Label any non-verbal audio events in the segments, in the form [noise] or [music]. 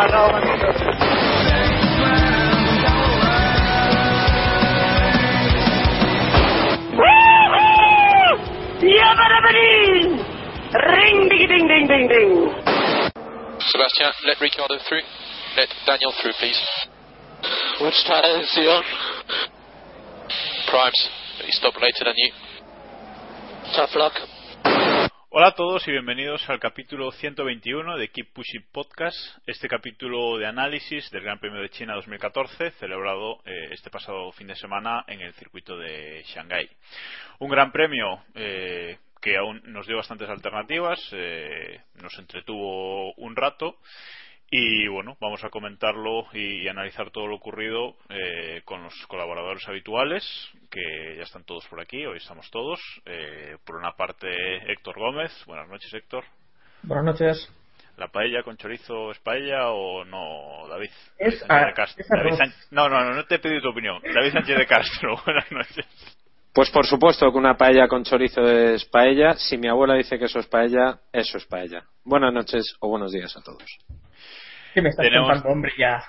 me alone, I know what to do. Ring ding ding ding ding ding. Sebastian, let Ricardo through. Let Daniel through, please. Which tire is he on? Primes, he stopped later than you. Tough luck. Hola a todos y bienvenidos al capítulo 121 de Keep Pushing Podcast, este capítulo de análisis del Gran Premio de China 2014, celebrado eh, este pasado fin de semana en el circuito de Shanghái. Un gran premio eh, que aún nos dio bastantes alternativas, eh, nos entretuvo un rato y bueno, vamos a comentarlo y, y analizar todo lo ocurrido eh, con los colaboradores habituales, que ya están todos por aquí, hoy estamos todos. Eh, por una parte, Héctor Gómez. Buenas noches, Héctor. Buenas noches. ¿La paella con chorizo es paella o no, David? Es David Sánchez a- de Castro. es. David No, no, no, no te he pedido tu opinión. David Sánchez de Castro, [laughs] buenas noches. Pues por supuesto que una paella con chorizo es paella. Si mi abuela dice que eso es paella, eso es paella. Buenas noches o buenos días a todos. ¿Qué me estás Tenemos- contando, hombre, ya?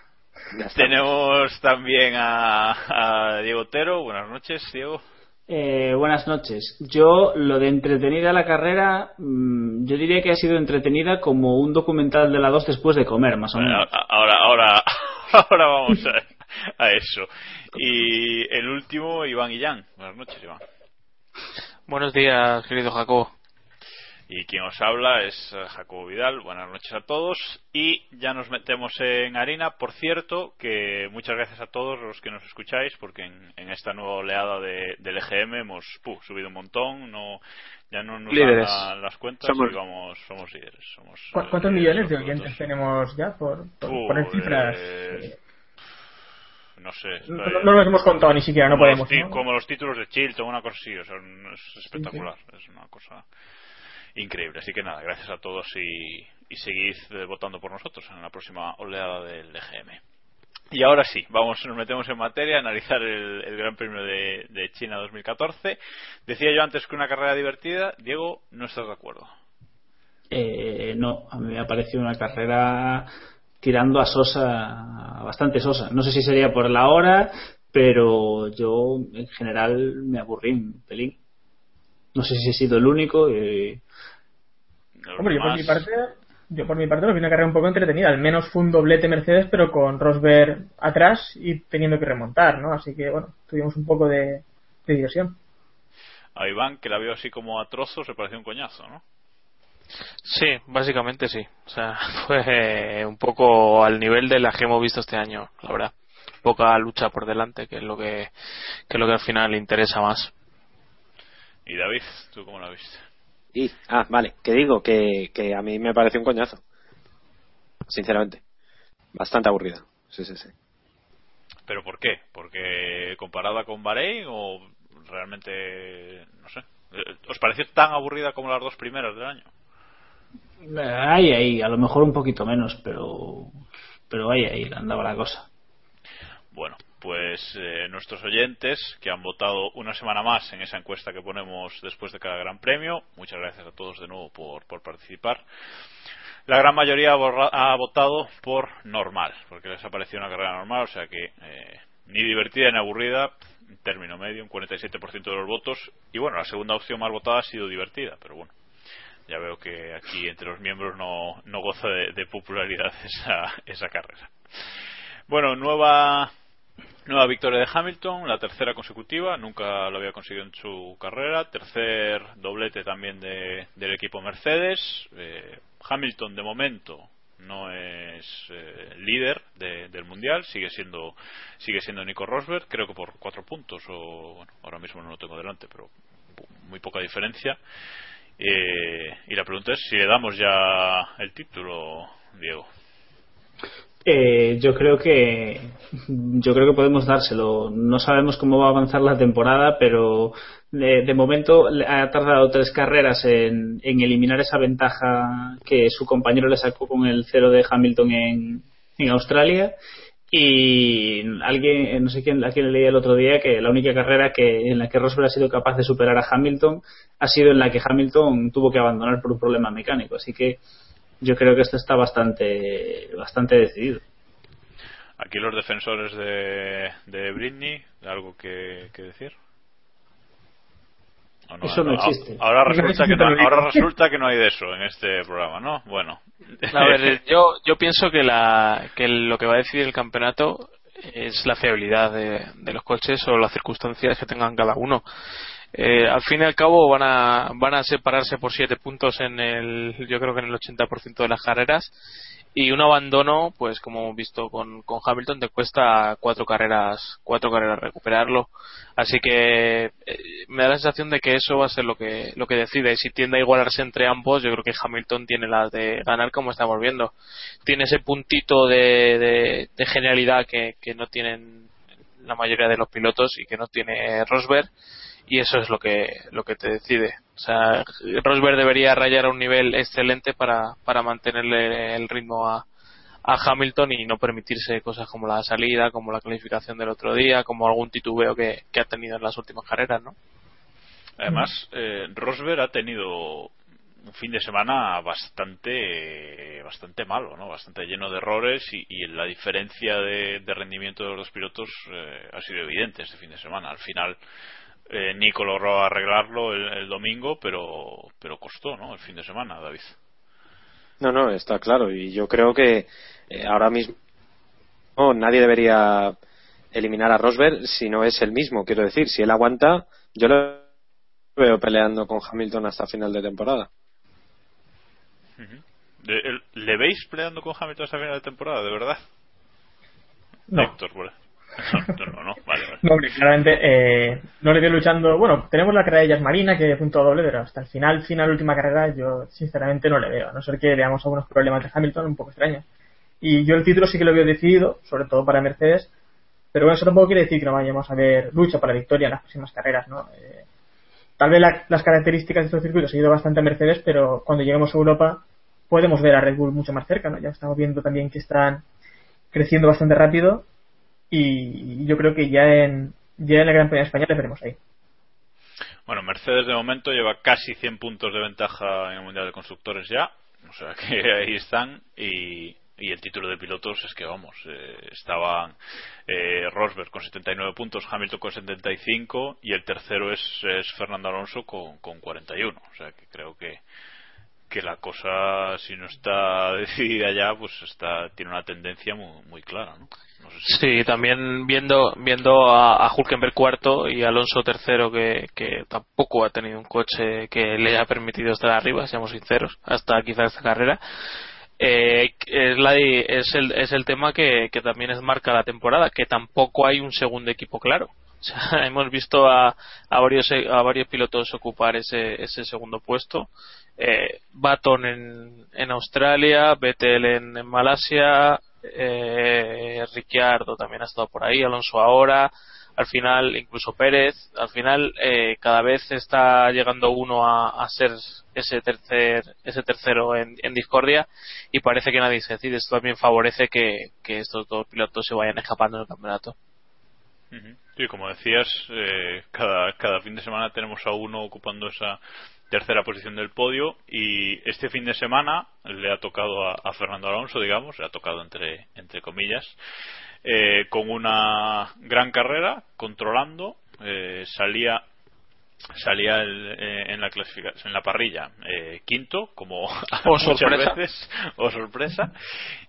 Tenemos también a, a Diego Otero. Buenas noches, Diego. Eh, buenas noches. Yo, lo de entretenida la carrera, mm, yo diría que ha sido entretenida como un documental de la 2 después de comer, más o menos. ahora, ahora, [laughs] ahora vamos a, a eso. Y el último, Iván Guillán. Buenas noches, Iván. Buenos días, querido Jacobo. Y quien os habla es eh, Jacobo Vidal. Buenas noches a todos. Y ya nos metemos en harina. Por cierto, que muchas gracias a todos los que nos escucháis, porque en, en esta nueva oleada de, del EGM hemos puh, subido un montón. No, ya no nos Líderes. dan la- las cuentas Somos- y vamos, somos líderes. Somos, ¿Cu- eh, ¿Cuántos líderes millones de oyentes tenemos ya por, por poner cifras? eh, No sé. No, no- los hemos contado ni siquiera, no como podemos. Los. Como los títulos de Chilton, una cosa así, o sea, es espectacular, es una cosa increíble. Así que nada, gracias a todos y, y seguid eh, votando por nosotros en la próxima oleada del EGM. Y ahora sí, vamos, nos metemos en materia, analizar el, el Gran Premio de, de China 2014. Decía yo antes que una carrera divertida, Diego, no estás de acuerdo. Eh, no, a mí me ha parecido una carrera tirando a sosa, bastante sosa. No sé si sería por la hora, pero yo en general me aburrí un pelín. No sé si he sido el único. eh, Los Hombre, yo por mi parte yo por mi parte lo vi una carrera un poco entretenida. Al menos fue un doblete Mercedes, pero con Rosberg atrás y teniendo que remontar, ¿no? Así que, bueno, tuvimos un poco de, de diversión. A Iván, que la vio así como a trozos, se pareció un coñazo, ¿no? Sí, básicamente sí. O sea, [laughs] fue un poco al nivel de la que hemos visto este año, la verdad. Poca lucha por delante, que es lo que, que es lo que al final le interesa más. Y David, ¿tú cómo la viste? Y, ah, vale, que digo que, que a mí me pareció un coñazo. Sinceramente. Bastante aburrida. Sí, sí, sí. ¿Pero por qué? ¿Porque comparada con Bahrein o realmente, no sé, ¿os pareció tan aburrida como las dos primeras del año? Ahí, ahí, a lo mejor un poquito menos, pero pero ahí, ahí andaba la cosa. Bueno, pues eh, nuestros oyentes que han votado una semana más en esa encuesta que ponemos después de cada gran premio, muchas gracias a todos de nuevo por, por participar. La gran mayoría ha votado por normal, porque les ha parecido una carrera normal, o sea que eh, ni divertida ni aburrida, término medio, un 47% de los votos. Y bueno, la segunda opción más votada ha sido divertida, pero bueno, ya veo que aquí entre los miembros no, no goza de, de popularidad [laughs] esa, esa carrera. Bueno, nueva Nueva victoria de Hamilton, la tercera consecutiva, nunca lo había conseguido en su carrera. Tercer doblete también de, del equipo Mercedes. Eh, Hamilton, de momento, no es eh, líder de, del mundial, sigue siendo sigue siendo Nico Rosberg, creo que por cuatro puntos, o bueno, ahora mismo no lo tengo delante, pero muy poca diferencia. Eh, y la pregunta es si le damos ya el título, Diego. Eh, yo creo que yo creo que podemos dárselo. No sabemos cómo va a avanzar la temporada, pero de, de momento ha tardado tres carreras en, en, eliminar esa ventaja que su compañero le sacó con el cero de Hamilton en, en Australia. Y alguien, no sé quién, a quién leía el otro día que la única carrera que en la que Rosberg ha sido capaz de superar a Hamilton ha sido en la que Hamilton tuvo que abandonar por un problema mecánico. Así que yo creo que esto está bastante bastante decidido. Aquí los defensores de, de Britney, ¿algo que, que decir? No, eso no, existe. Ahora resulta, que no, ahora resulta que no hay de eso en este programa, ¿no? Bueno. A ver, [laughs] yo, yo pienso que, la, que lo que va a decidir el campeonato es la fiabilidad de, de los coches o las circunstancias que tengan cada uno. Eh, al fin y al cabo van a, van a separarse por siete puntos en el, yo creo que en el 80% de las carreras y un abandono, pues como hemos visto con, con Hamilton, te cuesta cuatro carreras, cuatro carreras recuperarlo. Así que eh, me da la sensación de que eso va a ser lo que, lo que decide. Si tiende a igualarse entre ambos, yo creo que Hamilton tiene las de ganar como estamos viendo. Tiene ese puntito de, de, genialidad que no tienen la mayoría de los pilotos y que no tiene Rosberg y eso es lo que lo que te decide. O sea, Rosberg debería rayar a un nivel excelente para, para mantenerle el ritmo a, a Hamilton y no permitirse cosas como la salida, como la clasificación del otro día, como algún titubeo que, que ha tenido en las últimas carreras, ¿no? Además, eh, Rosberg ha tenido un fin de semana bastante bastante malo, ¿no? Bastante lleno de errores y, y la diferencia de, de, rendimiento de los dos pilotos eh, ha sido evidente este fin de semana. Al final eh, Nico logró arreglarlo el, el, domingo, pero, pero costó, ¿no? El fin de semana, David. No, no, está claro. Y yo creo que eh, ahora mismo no, nadie debería eliminar a Rosberg si no es el mismo. Quiero decir, si él aguanta, yo lo veo peleando con Hamilton hasta final de temporada. Uh -huh. ¿Le veis peleando con Hamilton hasta final de temporada, de verdad? No. Héctor, bueno. Eh, no le veo luchando. Bueno, tenemos la carrera de Jazz Marina que punto doble, pero hasta el final, final, última carrera, yo sinceramente no le veo. A no ser que veamos algunos problemas de Hamilton un poco extraños. Y yo el título sí que lo veo decidido, sobre todo para Mercedes. Pero bueno, eso tampoco quiere decir que no vayamos a ver lucha para victoria en las próximas carreras, ¿no? Eh, tal vez la, las características de estos circuitos han ido bastante a Mercedes, pero cuando lleguemos a Europa podemos ver a Red Bull mucho más cerca, ¿no? Ya estamos viendo también que están creciendo bastante rápido y yo creo que ya en, ya en la Gran Premia de España les veremos ahí. Bueno, Mercedes de momento lleva casi 100 puntos de ventaja en el Mundial de Constructores ya, o sea que [laughs] ahí están y, y el título de pilotos es que vamos, eh, estaban eh, Rosberg con 79 puntos, Hamilton con 75 y el tercero es, es Fernando Alonso con, con 41, o sea que creo que que la cosa, si no está [laughs] decidida ya, pues está tiene una tendencia muy, muy clara, ¿no? Sí, también viendo viendo a, a Hulkenberg cuarto y Alonso tercero que, que tampoco ha tenido un coche que le haya permitido estar arriba, seamos sinceros, hasta quizás esta carrera. Eh, es, la, es, el, es el tema que, que también es marca la temporada, que tampoco hay un segundo equipo claro. O sea, [laughs] hemos visto a, a, varios, a varios pilotos ocupar ese, ese segundo puesto. Eh, Baton en, en Australia, Vettel en, en Malasia, eh, Ricciardo también ha estado por ahí, Alonso ahora, al final incluso Pérez, al final eh, cada vez está llegando uno a, a, ser ese tercer ese tercero en, en, discordia y parece que nadie se decide. Esto también favorece que, que estos dos pilotos se vayan escapando en el campeonato. Sí, como decías, eh, cada, cada fin de semana tenemos a uno ocupando esa tercera posición del podio y este fin de semana le ha tocado a, a Fernando Alonso, digamos, le ha tocado entre, entre comillas, eh, con una gran carrera, controlando, eh, salía salía el, eh, en la clasificación en la parrilla eh, quinto como [laughs] o sorpresa. veces o sorpresa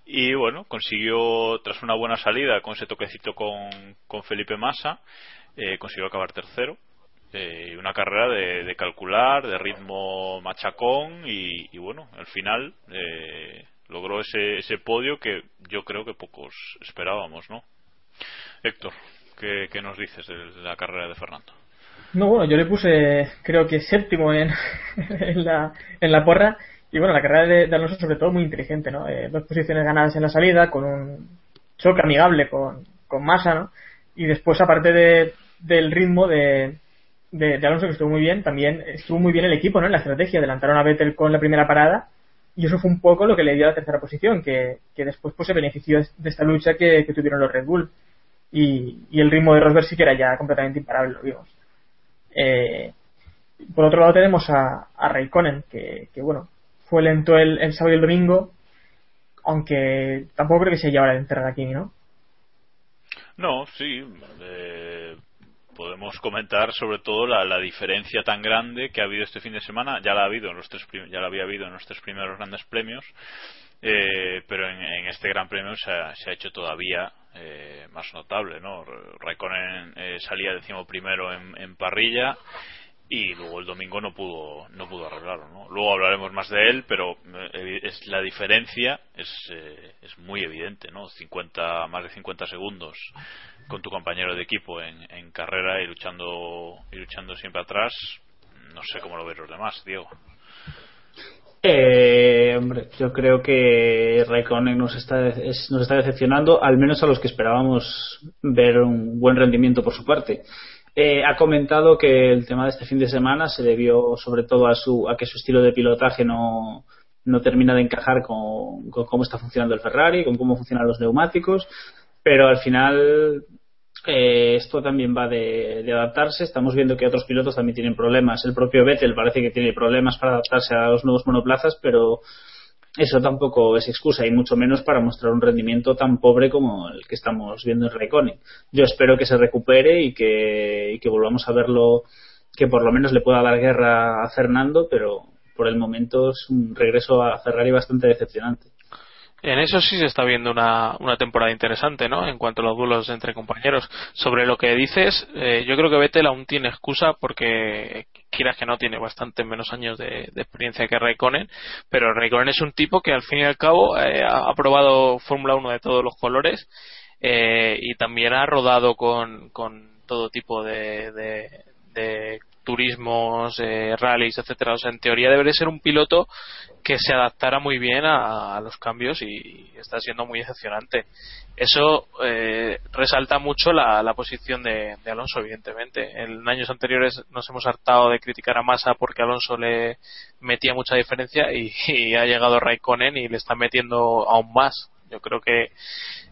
y bueno consiguió tras una buena salida con ese toquecito con, con Felipe Massa eh, consiguió acabar tercero eh, una carrera de, de, calcular de ritmo machacón y, y bueno al final eh, logró ese, ese podio que yo creo que pocos esperábamos no Héctor ¿qué, qué nos dices de la carrera de Fernando? No, bueno, yo le puse, creo que séptimo en, [laughs] en, la, en la porra. Y bueno, la carrera de, de Alonso, sobre todo, muy inteligente, ¿no? Eh, dos posiciones ganadas en la salida, con un choque amigable con, con Massa, ¿no? Y después, aparte de, del ritmo de, de, Alonso, que estuvo muy bien, también estuvo muy bien el equipo, ¿no? En la estrategia. Adelantaron a Vettel con la primera parada. Y eso fue un poco lo que le dio la tercera posición, que, que después pues se benefició de esta lucha que, que tuvieron los Red Bull. Y, y el ritmo de Rosberg sí que era ya completamente imparable, lo vimos. Eh, por otro lado tenemos a, a Raikkonen, que, que, bueno, fue lento el, el, sábado y el domingo, aunque tampoco creo que se llevara de enterrar aquí, ¿no? No, sí. Eh, podemos comentar sobre todo la, diferencia tan grande que ha habido este fin de semana. Ya la ha habido en los tres ya había habido en los tres primeros grandes premios, eh, pero en, este Gran Premio se ha, se ha hecho todavía eh, más notable, ¿no? Raikkonen eh, salía décimo primero en, parrilla y luego el domingo no pudo no pudo arreglarlo. Luego hablaremos más de él, pero eh, es la diferencia es eh, es muy evidente, ¿no? 50 más de 50 segundos con tu compañero de equipo en, en carrera y luchando y luchando siempre atrás. No sé cómo lo ven los demás, Diego. Eh, hombre, yo creo que Raikkonen nos está, es, nos está decepcionando, al menos a los que esperábamos ver un buen rendimiento por su parte. Eh, ha comentado que el tema de este fin de semana se debió sobre todo a, su, a que su estilo de pilotaje no, no termina de encajar con, con cómo está funcionando el Ferrari, con cómo funcionan los neumáticos, pero al final eh, esto también va de, de, adaptarse. Estamos viendo que otros pilotos también tienen problemas. El propio Vettel parece que tiene problemas para adaptarse a los nuevos monoplazas, pero eso tampoco es excusa y mucho menos para mostrar un rendimiento tan pobre como el que estamos viendo en Raikkonen. Yo espero que se recupere y que, y que volvamos a verlo, que por lo menos le pueda dar guerra a Fernando, pero por el momento es un regreso a Ferrari bastante decepcionante. En eso sí se está viendo una, una temporada interesante, ¿no? En cuanto a los duelos entre compañeros. Sobre lo que dices, eh, yo creo que Vettel aún tiene excusa porque quieras que no tiene bastante menos años de, experiencia que Raikkonen, pero Raikkonen es un tipo que al fin y al cabo eh, ha probado Fórmula 1 de todos los colores eh, y también ha rodado con, con todo tipo de, de turismos, eh, rallies, etcétera. O sea, en teoría debería ser un piloto que se adaptara muy bien a, los cambios y, está siendo muy decepcionante. Eso eh, resalta mucho la, posición de, de, Alonso, evidentemente. En años anteriores nos hemos hartado de criticar a Massa porque Alonso le metía mucha diferencia y, [laughs] y ha llegado Raikkonen y le está metiendo aún más. Yo creo que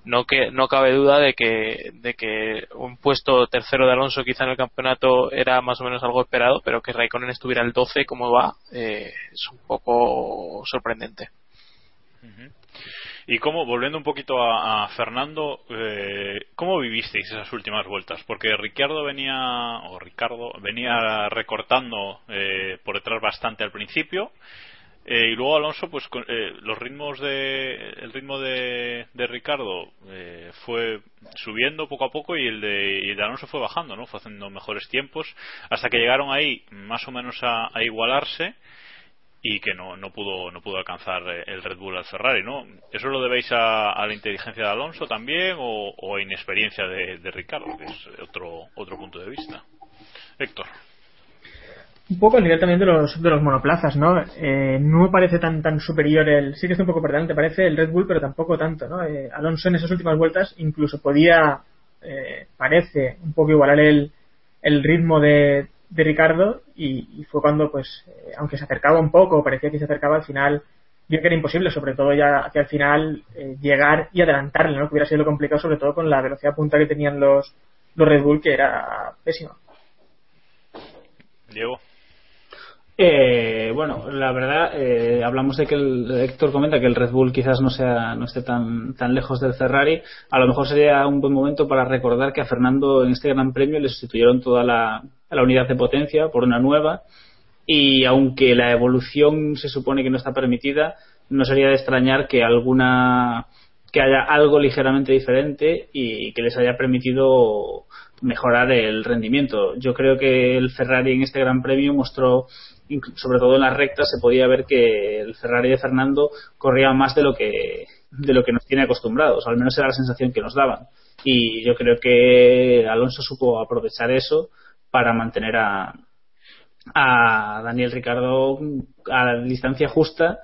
no que no cabe duda de que de que un puesto tercero de Alonso quizá en el campeonato era más o menos algo esperado pero que Raikkonen estuviera el 12 como va eh, es un poco sorprendente. Y cómo volviendo un poquito a, a Fernando eh, cómo vivisteis esas últimas vueltas porque Ricardo venía o Ricardo venía recortando eh, por detrás bastante al principio Eh, y luego Alonso, pues con, eh, los ritmos de el ritmo de, de Ricardo eh, fue subiendo poco a poco y el de, y el de Alonso fue bajando, ¿no? Fue haciendo mejores tiempos hasta que llegaron ahí más o menos a, igualarse y que no, no pudo no pudo alcanzar eh, el Red Bull al Ferrari, ¿no? ¿Eso lo debéis a, a la inteligencia de Alonso también o, o a inexperiencia de, de Ricardo, que es otro otro punto de vista? Héctor. Un poco el nivel también de los, de los monoplazas, ¿no? Eh, no parece tan tan superior el. Sí que está un poco por delante, parece el Red Bull, pero tampoco tanto, ¿no? Eh, Alonso en esas últimas vueltas incluso podía, eh, parece, un poco igualar el, el ritmo de, de Ricardo y, fue cuando, pues, eh, aunque se acercaba un poco, parecía que se acercaba al final, vio que era imposible, sobre todo ya hacia el final, eh, llegar y adelantarle, ¿no? Que hubiera sido complicado, sobre todo con la velocidad punta que tenían los, los Red Bull, que era pésima. Diego. Eh, bueno, la verdad, eh, hablamos de que el Héctor comenta que el Red Bull quizás no sea no esté tan tan lejos del Ferrari. A lo mejor sería un buen momento para recordar que a Fernando en este Gran Premio le sustituyeron toda la, la unidad de potencia por una nueva y aunque la evolución se supone que no está permitida, no sería de extrañar que alguna que haya algo ligeramente diferente y que les haya permitido mejorar el rendimiento. Yo creo que el Ferrari en este Gran Premio mostró sobre todo en las rectas se podía ver que el Ferrari de Fernando corría más de lo que de lo que nos tiene acostumbrados, al menos era la sensación que nos daban. Y yo creo que Alonso supo aprovechar eso para mantener a, a Daniel Ricardo a la distancia justa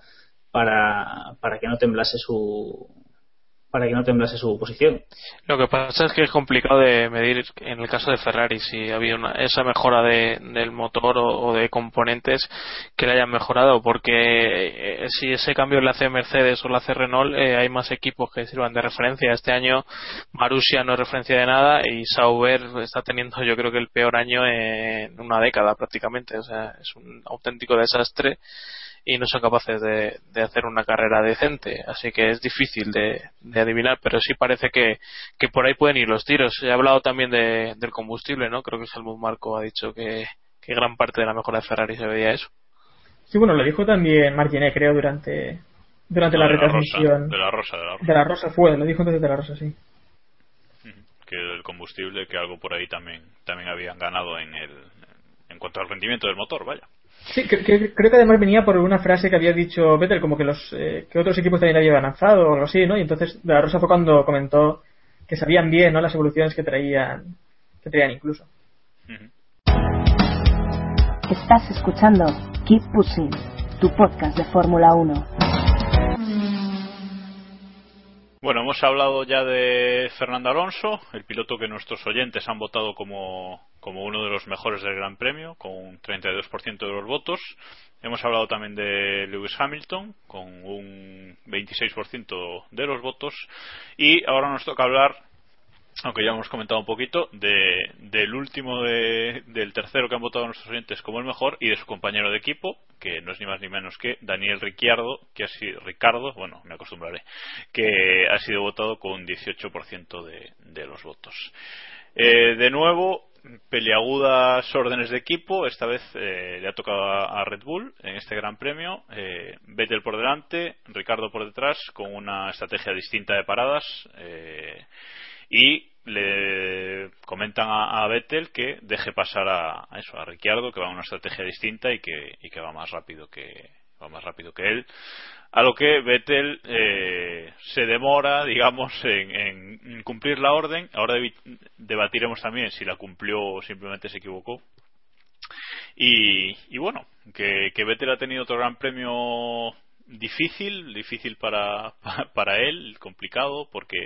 para, para que no temblase su, para que no temblase su posición. Lo que pasa es que es complicado de medir en el caso de Ferrari si había una, esa mejora de, del motor o, de componentes que le hayan mejorado, porque eh, si ese cambio le hace Mercedes o le hace Renault, eh, hay más equipos que sirvan de referencia. Este año Marussia no es referencia de nada y Sauber está teniendo yo creo que el peor año en una década prácticamente. O sea, es un auténtico desastre y no son capaces de, de, hacer una carrera decente. Así que es difícil de, de, adivinar, pero sí parece que, que por ahí pueden ir los tiros. He hablado también de, del combustible, ¿no? Creo que Helmut Marco ha dicho que, que gran parte de la mejora de Ferrari se veía eso. Sí, bueno, lo dijo también Martinet, creo, durante, durante no, la de retransmisión. de la Rosa, de la Rosa. De la Rosa fue, lo dijo entonces de la Rosa, sí. Que el combustible, que algo por ahí también, también habían ganado en el, en cuanto al rendimiento del motor, vaya. Sí, que, creo que además venía por una frase que había dicho Vettel, como que los eh, que otros equipos también habían avanzado o algo así, ¿no? Y entonces De La Rosa fue cuando comentó que sabían bien, ¿no? Las evoluciones que traían, que traían incluso. Uh -huh. Estás escuchando Keep Pushing, tu podcast de Fórmula 1. Bueno, hemos hablado ya de Fernando Alonso, el piloto que nuestros oyentes han votado como, como uno de los mejores del Gran Premio, con un 32% de los votos. Hemos hablado también de Lewis Hamilton, con un 26% de los votos. Y ahora nos toca hablar, aunque ya hemos comentado un poquito, de, del último, de, del tercero que han votado nuestros oyentes como el mejor y de su compañero de equipo, que no es ni más ni menos que Daniel Ricciardo, que ha sido Ricardo, bueno, me acostumbraré, que ha sido votado con un 18% de, de los votos. Eh, de nuevo, peliagudas órdenes de equipo. Esta vez eh, le ha tocado a, Red Bull en este Gran Premio. Eh, Vettel por delante, Ricardo por detrás, con una estrategia distinta de paradas. Eh, y le comentan a, a, Vettel que deje pasar a, a, eso, a Ricciardo, que va a una estrategia distinta y que, y que va más rápido que va más rápido que él. A lo que Vettel eh, se demora, digamos, en, en, cumplir la orden. Ahora debatiremos también si la cumplió o simplemente se equivocó. Y, y bueno, que, Vettel ha tenido otro gran premio difícil, difícil para, [laughs] para él, complicado, porque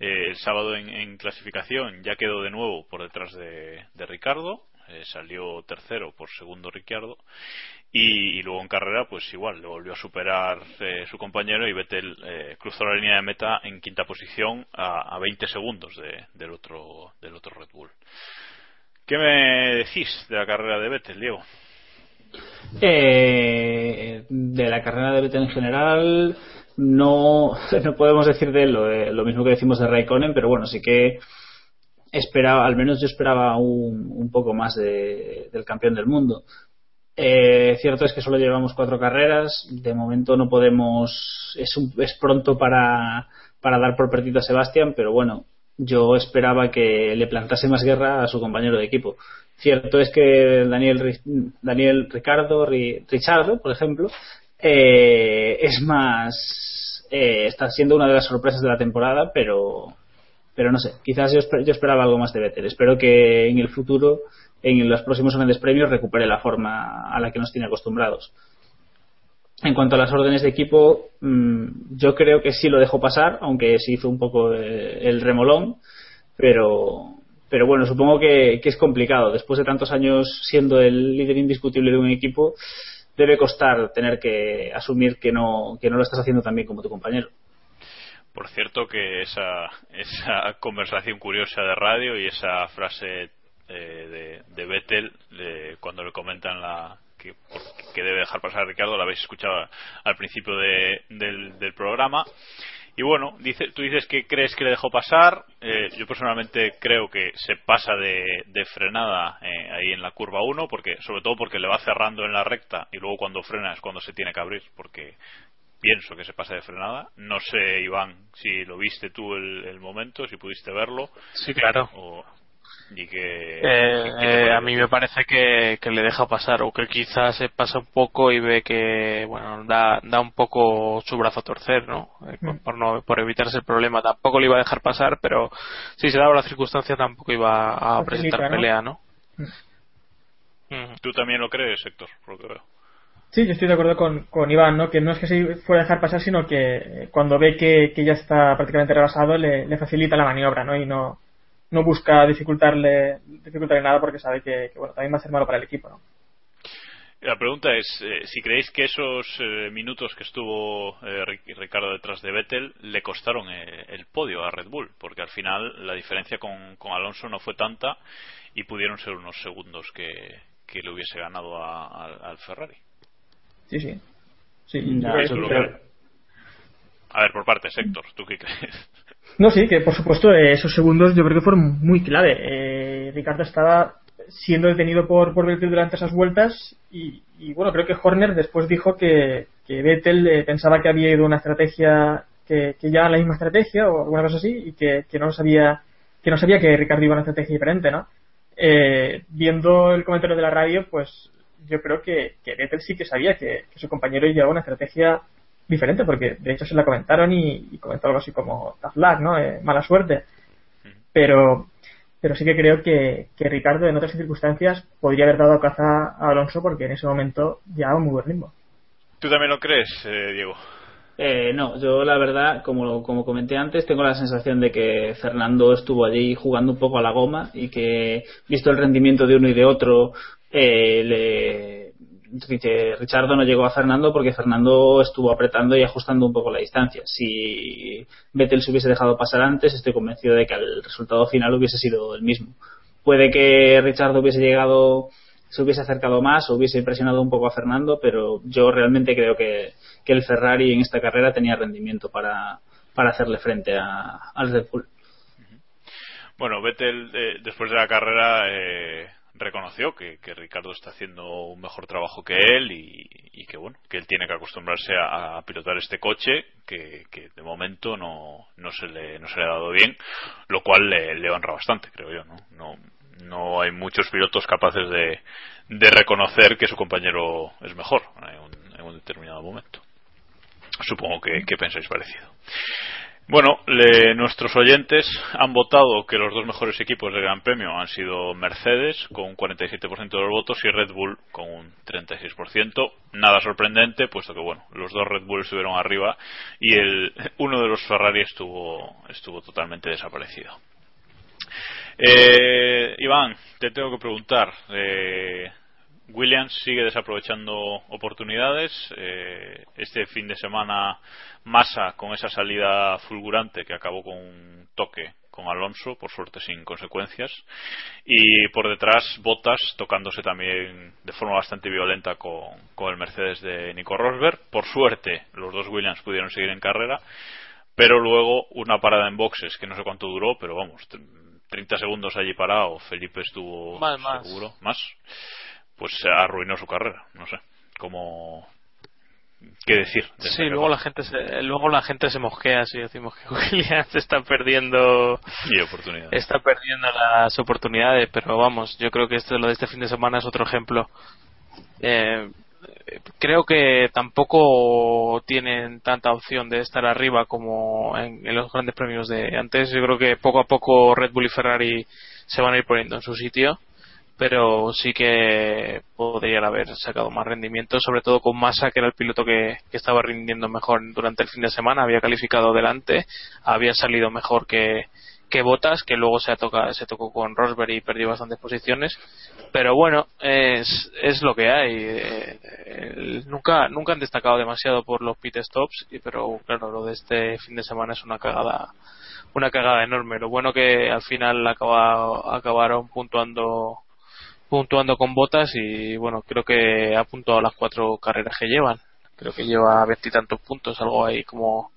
eh, el sábado en, clasificación ya quedó de nuevo por detrás de, de Ricardo, eh, salió tercero por segundo Ricciardo y, luego en carrera pues igual le volvió a superar eh, su compañero y Vettel eh, cruzó la línea de meta en quinta posición a, a 20 segundos de, del otro del otro Red Bull. ¿Qué me decís de la carrera de Vettel, Diego? Eh, de la carrera de Vettel en general no, [laughs] no podemos decir de él lo, lo, mismo que decimos de Raikkonen, pero bueno, sí que esperaba, al menos yo esperaba un, un poco más de, del campeón del mundo. Eh, cierto es que solo llevamos cuatro carreras. De momento no podemos. Es, un- es pronto para, para dar por perdido a Sebastián, pero bueno, yo esperaba que le plantase más guerra a su compañero de equipo. Cierto es que Daniel, Daniel Ricardo, Ri- Richardo, por ejemplo, eh, es más. eh, está siendo una de las sorpresas de la temporada, pero pero no sé, quizás yo, yo esperaba algo más de Vettel. Espero que en el futuro, en los próximos grandes premios, recupere la forma a la que nos tiene acostumbrados. En cuanto a las órdenes de equipo, mm, yo creo que sí lo dejó pasar, aunque se hizo un poco eh, el remolón, pero, pero bueno, supongo que, que es complicado. Después de tantos años siendo el líder indiscutible de un equipo, debe costar tener que asumir que no, que no lo estás haciendo tan bien como tu compañero. Por cierto que esa, esa conversación curiosa de radio y esa frase eh, de, de Vettel de- cuando le comentan la que debe dejar pasar a Ricardo la habéis escuchado al principio de- del, del programa. Y bueno dice, tú dices que crees que le dejó pasar. Eh, yo personalmente creo que se pasa de, de frenada eh, ahí en la curva 1 porque sobre todo porque le va cerrando en la recta y luego cuando frena es cuando se tiene que abrir porque pienso que se pasa de frenada. No sé, Iván, si lo viste tú el, el momento, si pudiste verlo. Sí, claro. O- y que, Eh, eh, a mí me parece que, que le deja pasar o que quizás se pasa un poco y ve que bueno da, da un poco su brazo a torcer no Eh, por, por no por evitarse el problema tampoco le iba a dejar pasar pero si se daba la circunstancia tampoco iba a Facilita, presentar ¿no? pelea no ¿Tú también lo crees, Héctor? Por lo que veo. Sí, yo estoy de acuerdo con, con Iván, ¿no? Que no es que se fuera a dejar pasar, sino que eh, cuando ve que, que ya está prácticamente rebasado, le, facilita la maniobra, ¿no? Y no, no busca dificultarle, dificultarle nada porque sabe que, bueno, también va a ser malo para el equipo, ¿no? La pregunta es eh, si creéis que esos eh, minutos que estuvo eh, Ri- Ricardo detrás de Vettel le costaron eh, el podio a Red Bull, porque al final la diferencia con, con Alonso no fue tanta y pudieron ser unos segundos que, que le hubiese ganado a- al Ferrari. Sí, sí. Sí, Ya, yo creo Eso que es lo sí. que- A ver, por partes, Héctor, ¿tú qué crees? No, sí, que por supuesto eh, esos segundos yo creo que fueron muy clave. Eh, Ricardo estaba siendo detenido por, por Vettel durante esas vueltas y, y, bueno, creo que Horner después dijo que, que Vettel eh, pensaba que había ido una estrategia que, que ya la misma estrategia o alguna cosa así y que, que no sabía que no sabía que Ricardo iba a una estrategia diferente, ¿no? Eh, viendo el comentario de la radio, pues yo creo que, que Vettel sí que sabía que, que su compañero llevaba una estrategia diferente, porque de hecho se la comentaron y, y comentó algo así como tough luck, ¿no? Eh, mala suerte. Pero, pero sí que creo que, que Ricardo en otras circunstancias podría haber dado caza a Alonso porque en ese momento llevaba un muy buen ritmo. ¿Tú también lo crees, eh, Diego? Eh, no, yo la verdad, como, como comenté antes, tengo la sensación de que Fernando estuvo allí jugando un poco a la goma y que, visto el rendimiento de uno y de otro, eh, le, Rich- Richardo no llegó a Fernando porque Fernando estuvo apretando y ajustando un poco la distancia. Si Vettel se hubiese dejado pasar antes, estoy convencido de que el resultado final hubiese sido el mismo. Puede que Richardo hubiese llegado, se hubiese acercado más o hubiese presionado un poco a Fernando, pero yo realmente creo que, que el Ferrari en esta carrera tenía rendimiento para, para hacerle frente a, al Red Bull. Bueno, Vettel eh, después de la carrera eh, reconoció que, que Ricardo está haciendo un mejor trabajo que él y, que bueno que él tiene que acostumbrarse a, a pilotar este coche que, que de momento no, no se le no se le ha dado bien, lo cual le, le honra bastante, creo yo, ¿no? No, no hay muchos pilotos capaces de, de reconocer que su compañero es mejor en un, en un determinado momento. Supongo que, que pensáis parecido. Bueno, le- nuestros oyentes han votado que los dos mejores equipos del Gran Premio han sido Mercedes con un 47% de los votos y Red Bull con un 36%. Nada sorprendente, puesto que bueno, los dos Red Bull estuvieron arriba y el uno de los Ferrari estuvo estuvo totalmente desaparecido. Eh, Iván, te tengo que preguntar. eh, Williams sigue desaprovechando oportunidades. Eh, este fin de semana, Massa con esa salida fulgurante que acabó con un toque con Alonso, por suerte sin consecuencias. Y por detrás, Bottas tocándose también de forma bastante violenta con, con el Mercedes de Nico Rosberg. Por suerte, los dos Williams pudieron seguir en carrera. Pero luego una parada en boxes que no sé cuánto duró, pero vamos, 30 segundos allí parado. Felipe estuvo Más, más. seguro. ¿Más? Pues arruinó su carrera. No sé cómo qué decir. de Sí, luego la gente se, luego la gente se mosquea si decimos que [laughs] Williams está perdiendo Y oportunidad. está perdiendo las oportunidades, pero vamos, yo creo que esto lo de este fin de semana es otro ejemplo. Eh, creo que tampoco tienen tanta opción de estar arriba como en, en los grandes premios de antes. Yo creo que poco a poco Red Bull y Ferrari se van a ir poniendo en su sitio, pero sí que podrían haber sacado más rendimiento, sobre todo con Massa, que era el piloto que, estaba rindiendo mejor durante el fin de semana, había calificado delante, había salido mejor que, que Botas, que luego se, toca- se tocó con Rosberg y perdió bastantes posiciones. Pero bueno, es, es lo que hay. Eh, nunca, nunca han destacado demasiado por los pit stops, pero claro, lo de este fin de semana es una cagada una cagada enorme. Lo bueno que al final acaba- acabaron puntuando puntuando con botas y bueno, creo que ha puntuado las cuatro carreras que llevan. Creo que lleva veintitantos puntos, algo ahí como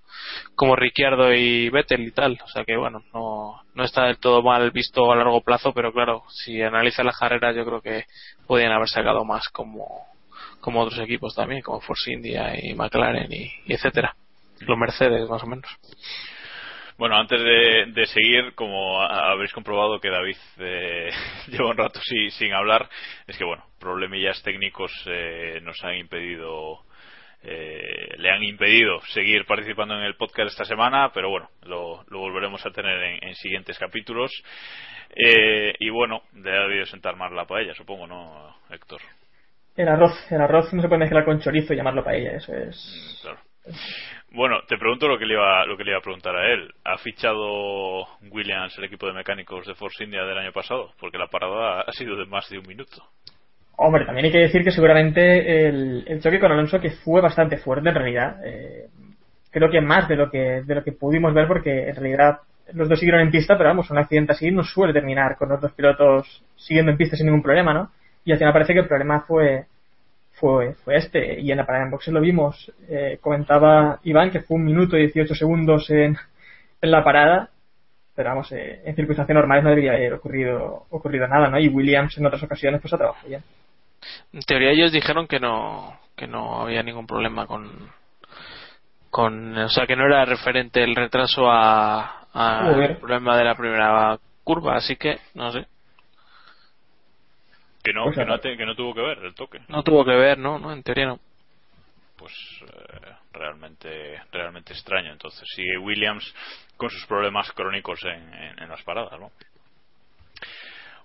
como Ricciardo y Vettel y tal. O sea que bueno, no, no está del todo mal visto a largo plazo, pero claro, si analiza las carreras yo creo que podrían haber sacado más como como otros equipos también, como Force India y McLaren y, y etcétera. Los Mercedes más o menos. Bueno, antes de, de seguir, como a- habréis comprobado que David eh, [laughs] lleva un rato sí- sin hablar, es que bueno, problemillas técnicos eh, nos han impedido, eh, le han impedido seguir participando en el podcast esta semana, pero bueno, lo, lo volveremos a tener en, en siguientes capítulos. Eh, y bueno, le ha debido sentar más la paella, supongo, ¿no, Héctor? El arroz, el arroz no se puede mezclar con chorizo y llamarlo paella, eso es. Claro. Bueno, te pregunto lo que le iba lo que le iba a preguntar a él. ¿Ha fichado Williams el equipo de mecánicos de Force India del año pasado? Porque la parada ha sido de más de un minuto. Hombre, también hay que decir que seguramente el, choque con Alonso que fue bastante fuerte en realidad. Eh, creo que más de lo que de lo que pudimos ver porque en realidad los dos siguieron en pista, pero vamos, un accidente así no suele terminar con los dos pilotos siguiendo en pista sin ningún problema, ¿no? Y al final parece que el problema fue fue, fue este. Y en la parada en boxes lo vimos. Eh, comentaba Iván que fue un minuto y 18 segundos en, en la parada. Pero vamos, eh, en circunstancias normales no debería haber ocurrido, ocurrido nada, ¿no? Y Williams en otras ocasiones pues ha trabajado bien. En teoría ellos dijeron que no que no había ningún problema con con o sea que no era referente el retraso a, a Joder. el problema de la primera curva, así que no sé, Que no, Pues que, no nada. te- que no tuvo que ver el toque. no tuvo que ver, no, no, en teoría no. Pues eh, realmente realmente extraño. Entonces sigue Williams con sus problemas crónicos en, en- en las paradas, ¿no?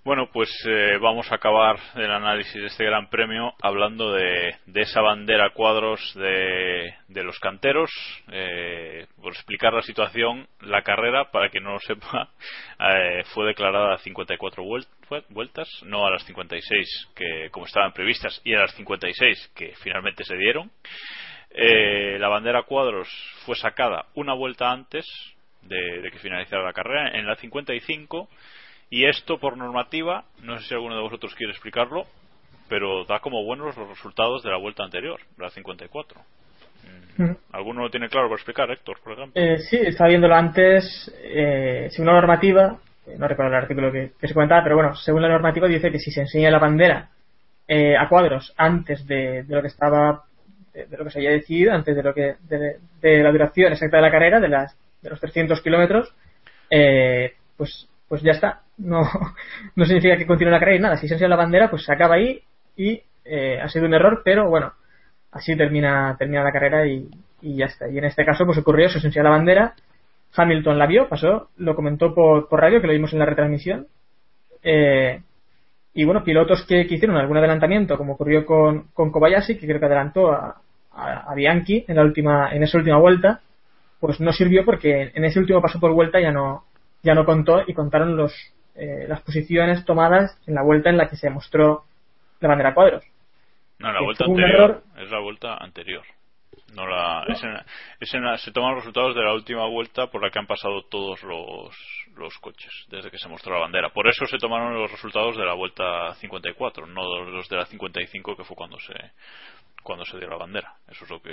Bueno, pues eh, vamos a acabar el análisis de este Gran Premio hablando de, de esa bandera cuadros de, los canteros. Eh, por explicar la situación, la carrera, para que no lo sepa, [laughs] eh, fue declarada a 54 vuel- fue- vueltas, no a las 56 que como estaban previstas y a las 56 que finalmente se dieron. Eh, la bandera cuadros fue sacada una vuelta antes de, de que finalizara la carrera, en la 55 y esto por normativa, no sé si alguno de vosotros quiere explicarlo, pero da como buenos los resultados de la vuelta anterior, la 54. Mm. ¿Alguno lo tiene claro para explicar, Héctor, por ejemplo? Eh, sí, estaba viéndolo antes. Eh, según la normativa, eh, no recuerdo el artículo que, que se comentaba, pero bueno, según la normativa dice que si se enseña la bandera eh, a cuadros antes de, de lo que estaba, de, de lo que se había decidido, antes de lo que de, de la duración exacta de la carrera, de las de los 300 kilómetros, eh, pues pues ya está. No, [laughs] no significa que continúe la carrera y nada. Si se enseña la bandera, pues se acaba ahí y eh, ha sido un error, pero bueno, así termina termina la carrera y, y ya está. Y en este caso, pues ocurrió, se enseñó la bandera, Hamilton la vio, pasó, lo comentó por, por radio, que lo vimos en la retransmisión. Eh, y bueno, pilotos que, que hicieron algún adelantamiento, como ocurrió con, con Kobayashi, que creo que adelantó a, a, a Bianchi en la última, en esa última vuelta, pues no sirvió porque en ese último paso por vuelta ya no, ya no contó y contaron los, eh, las posiciones tomadas en la vuelta en la que se mostró la bandera a cuadros. No, la vuelta anterior. error. Es la vuelta anterior. No la, es en- es en la- se toman los resultados de la última vuelta por la que han pasado todos los, los coches desde que se mostró la bandera. Por eso se tomaron los resultados de la vuelta 54, no los de la 55 que fue cuando se cuando se dio la bandera. Eso es lo que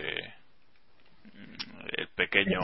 mm, el pequeño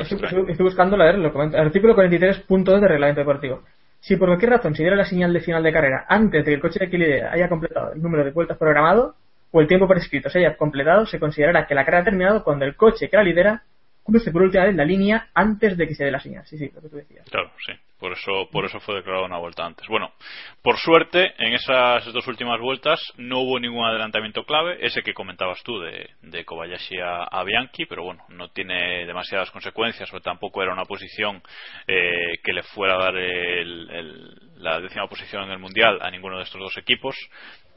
Estoy, estoy- buscando, a ver, lo comento. Artículo 43.2 de Reglamento Deportivo. Si por cualquier razón se diera la señal de final de carrera antes de que el coche que lidera haya completado el número de vueltas programado o el tiempo prescrito se haya completado, se considerará que la carrera ha terminado cuando el coche que la lidera cruce por última vez la línea antes de que se dé la señal. Sí, sí, lo que tú decías. Claro, sí. Por eso, por eso fue declarado una vuelta antes. Bueno, por suerte, en esas dos últimas vueltas no hubo ningún adelantamiento clave, ese que comentabas tú de, de Kobayashi a, Bianchi, pero bueno, no tiene demasiadas consecuencias, o tampoco era una posición eh, que le fuera a dar el- la décima posición en el mundial a ninguno de estos dos equipos.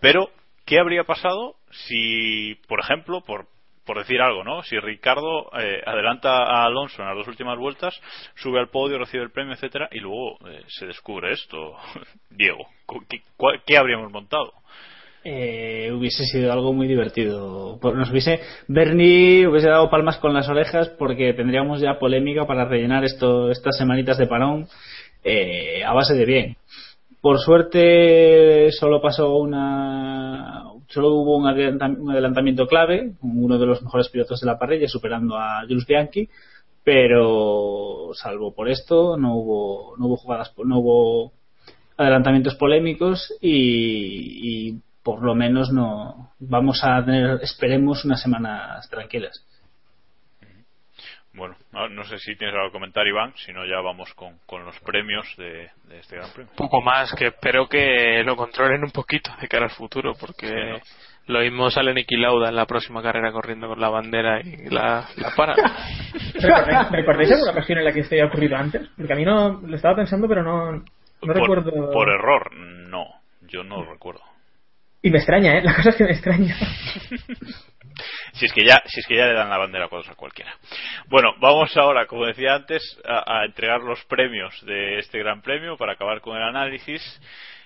Pero, ¿qué habría pasado si, por ejemplo, por por decir algo, ¿no? Si Ricardo eh, adelanta a Alonso en las dos últimas vueltas, sube al podio, recibe el premio, etcétera, y luego eh, se descubre esto, [laughs] Diego, ¿qué, qué habríamos montado? Eh, hubiese sido algo muy divertido. Nos hubiese Bernie hubiese dado palmas con las orejas porque tendríamos ya polémica para rellenar esto, estas semanitas de parón eh, a base de bien. Por suerte solo pasó una solo hubo un, adelantam- un adelantamiento clave, uno de los mejores pilotos de la parrilla superando a Jules Bianchi, pero salvo por esto no hubo no hubo jugadas no hubo adelantamientos polémicos y, y por lo menos no vamos a tener esperemos unas semanas tranquilas Bueno, no, no sé si tienes algo que comentar, Iván, si no ya vamos con, con los premios de, de este Gran Premio. poco más que espero que lo controlen un poquito de cara al futuro porque lo mismo sale Niki Lauda en la próxima carrera corriendo con la bandera y la, la para [laughs] ¿Recordáis, ¿Recordáis alguna ocasión en la que esto haya ocurrido antes? Porque a mí no lo estaba pensando, pero no, no por, recuerdo. por error, no, yo no lo recuerdo. Y me extraña, ¿eh? La cosa es que me extraña. [laughs] Si es que ya, si es que ya le dan la bandera a cualquiera. Bueno, vamos ahora, como decía antes, a, a entregar los premios de este Gran Premio para acabar con el análisis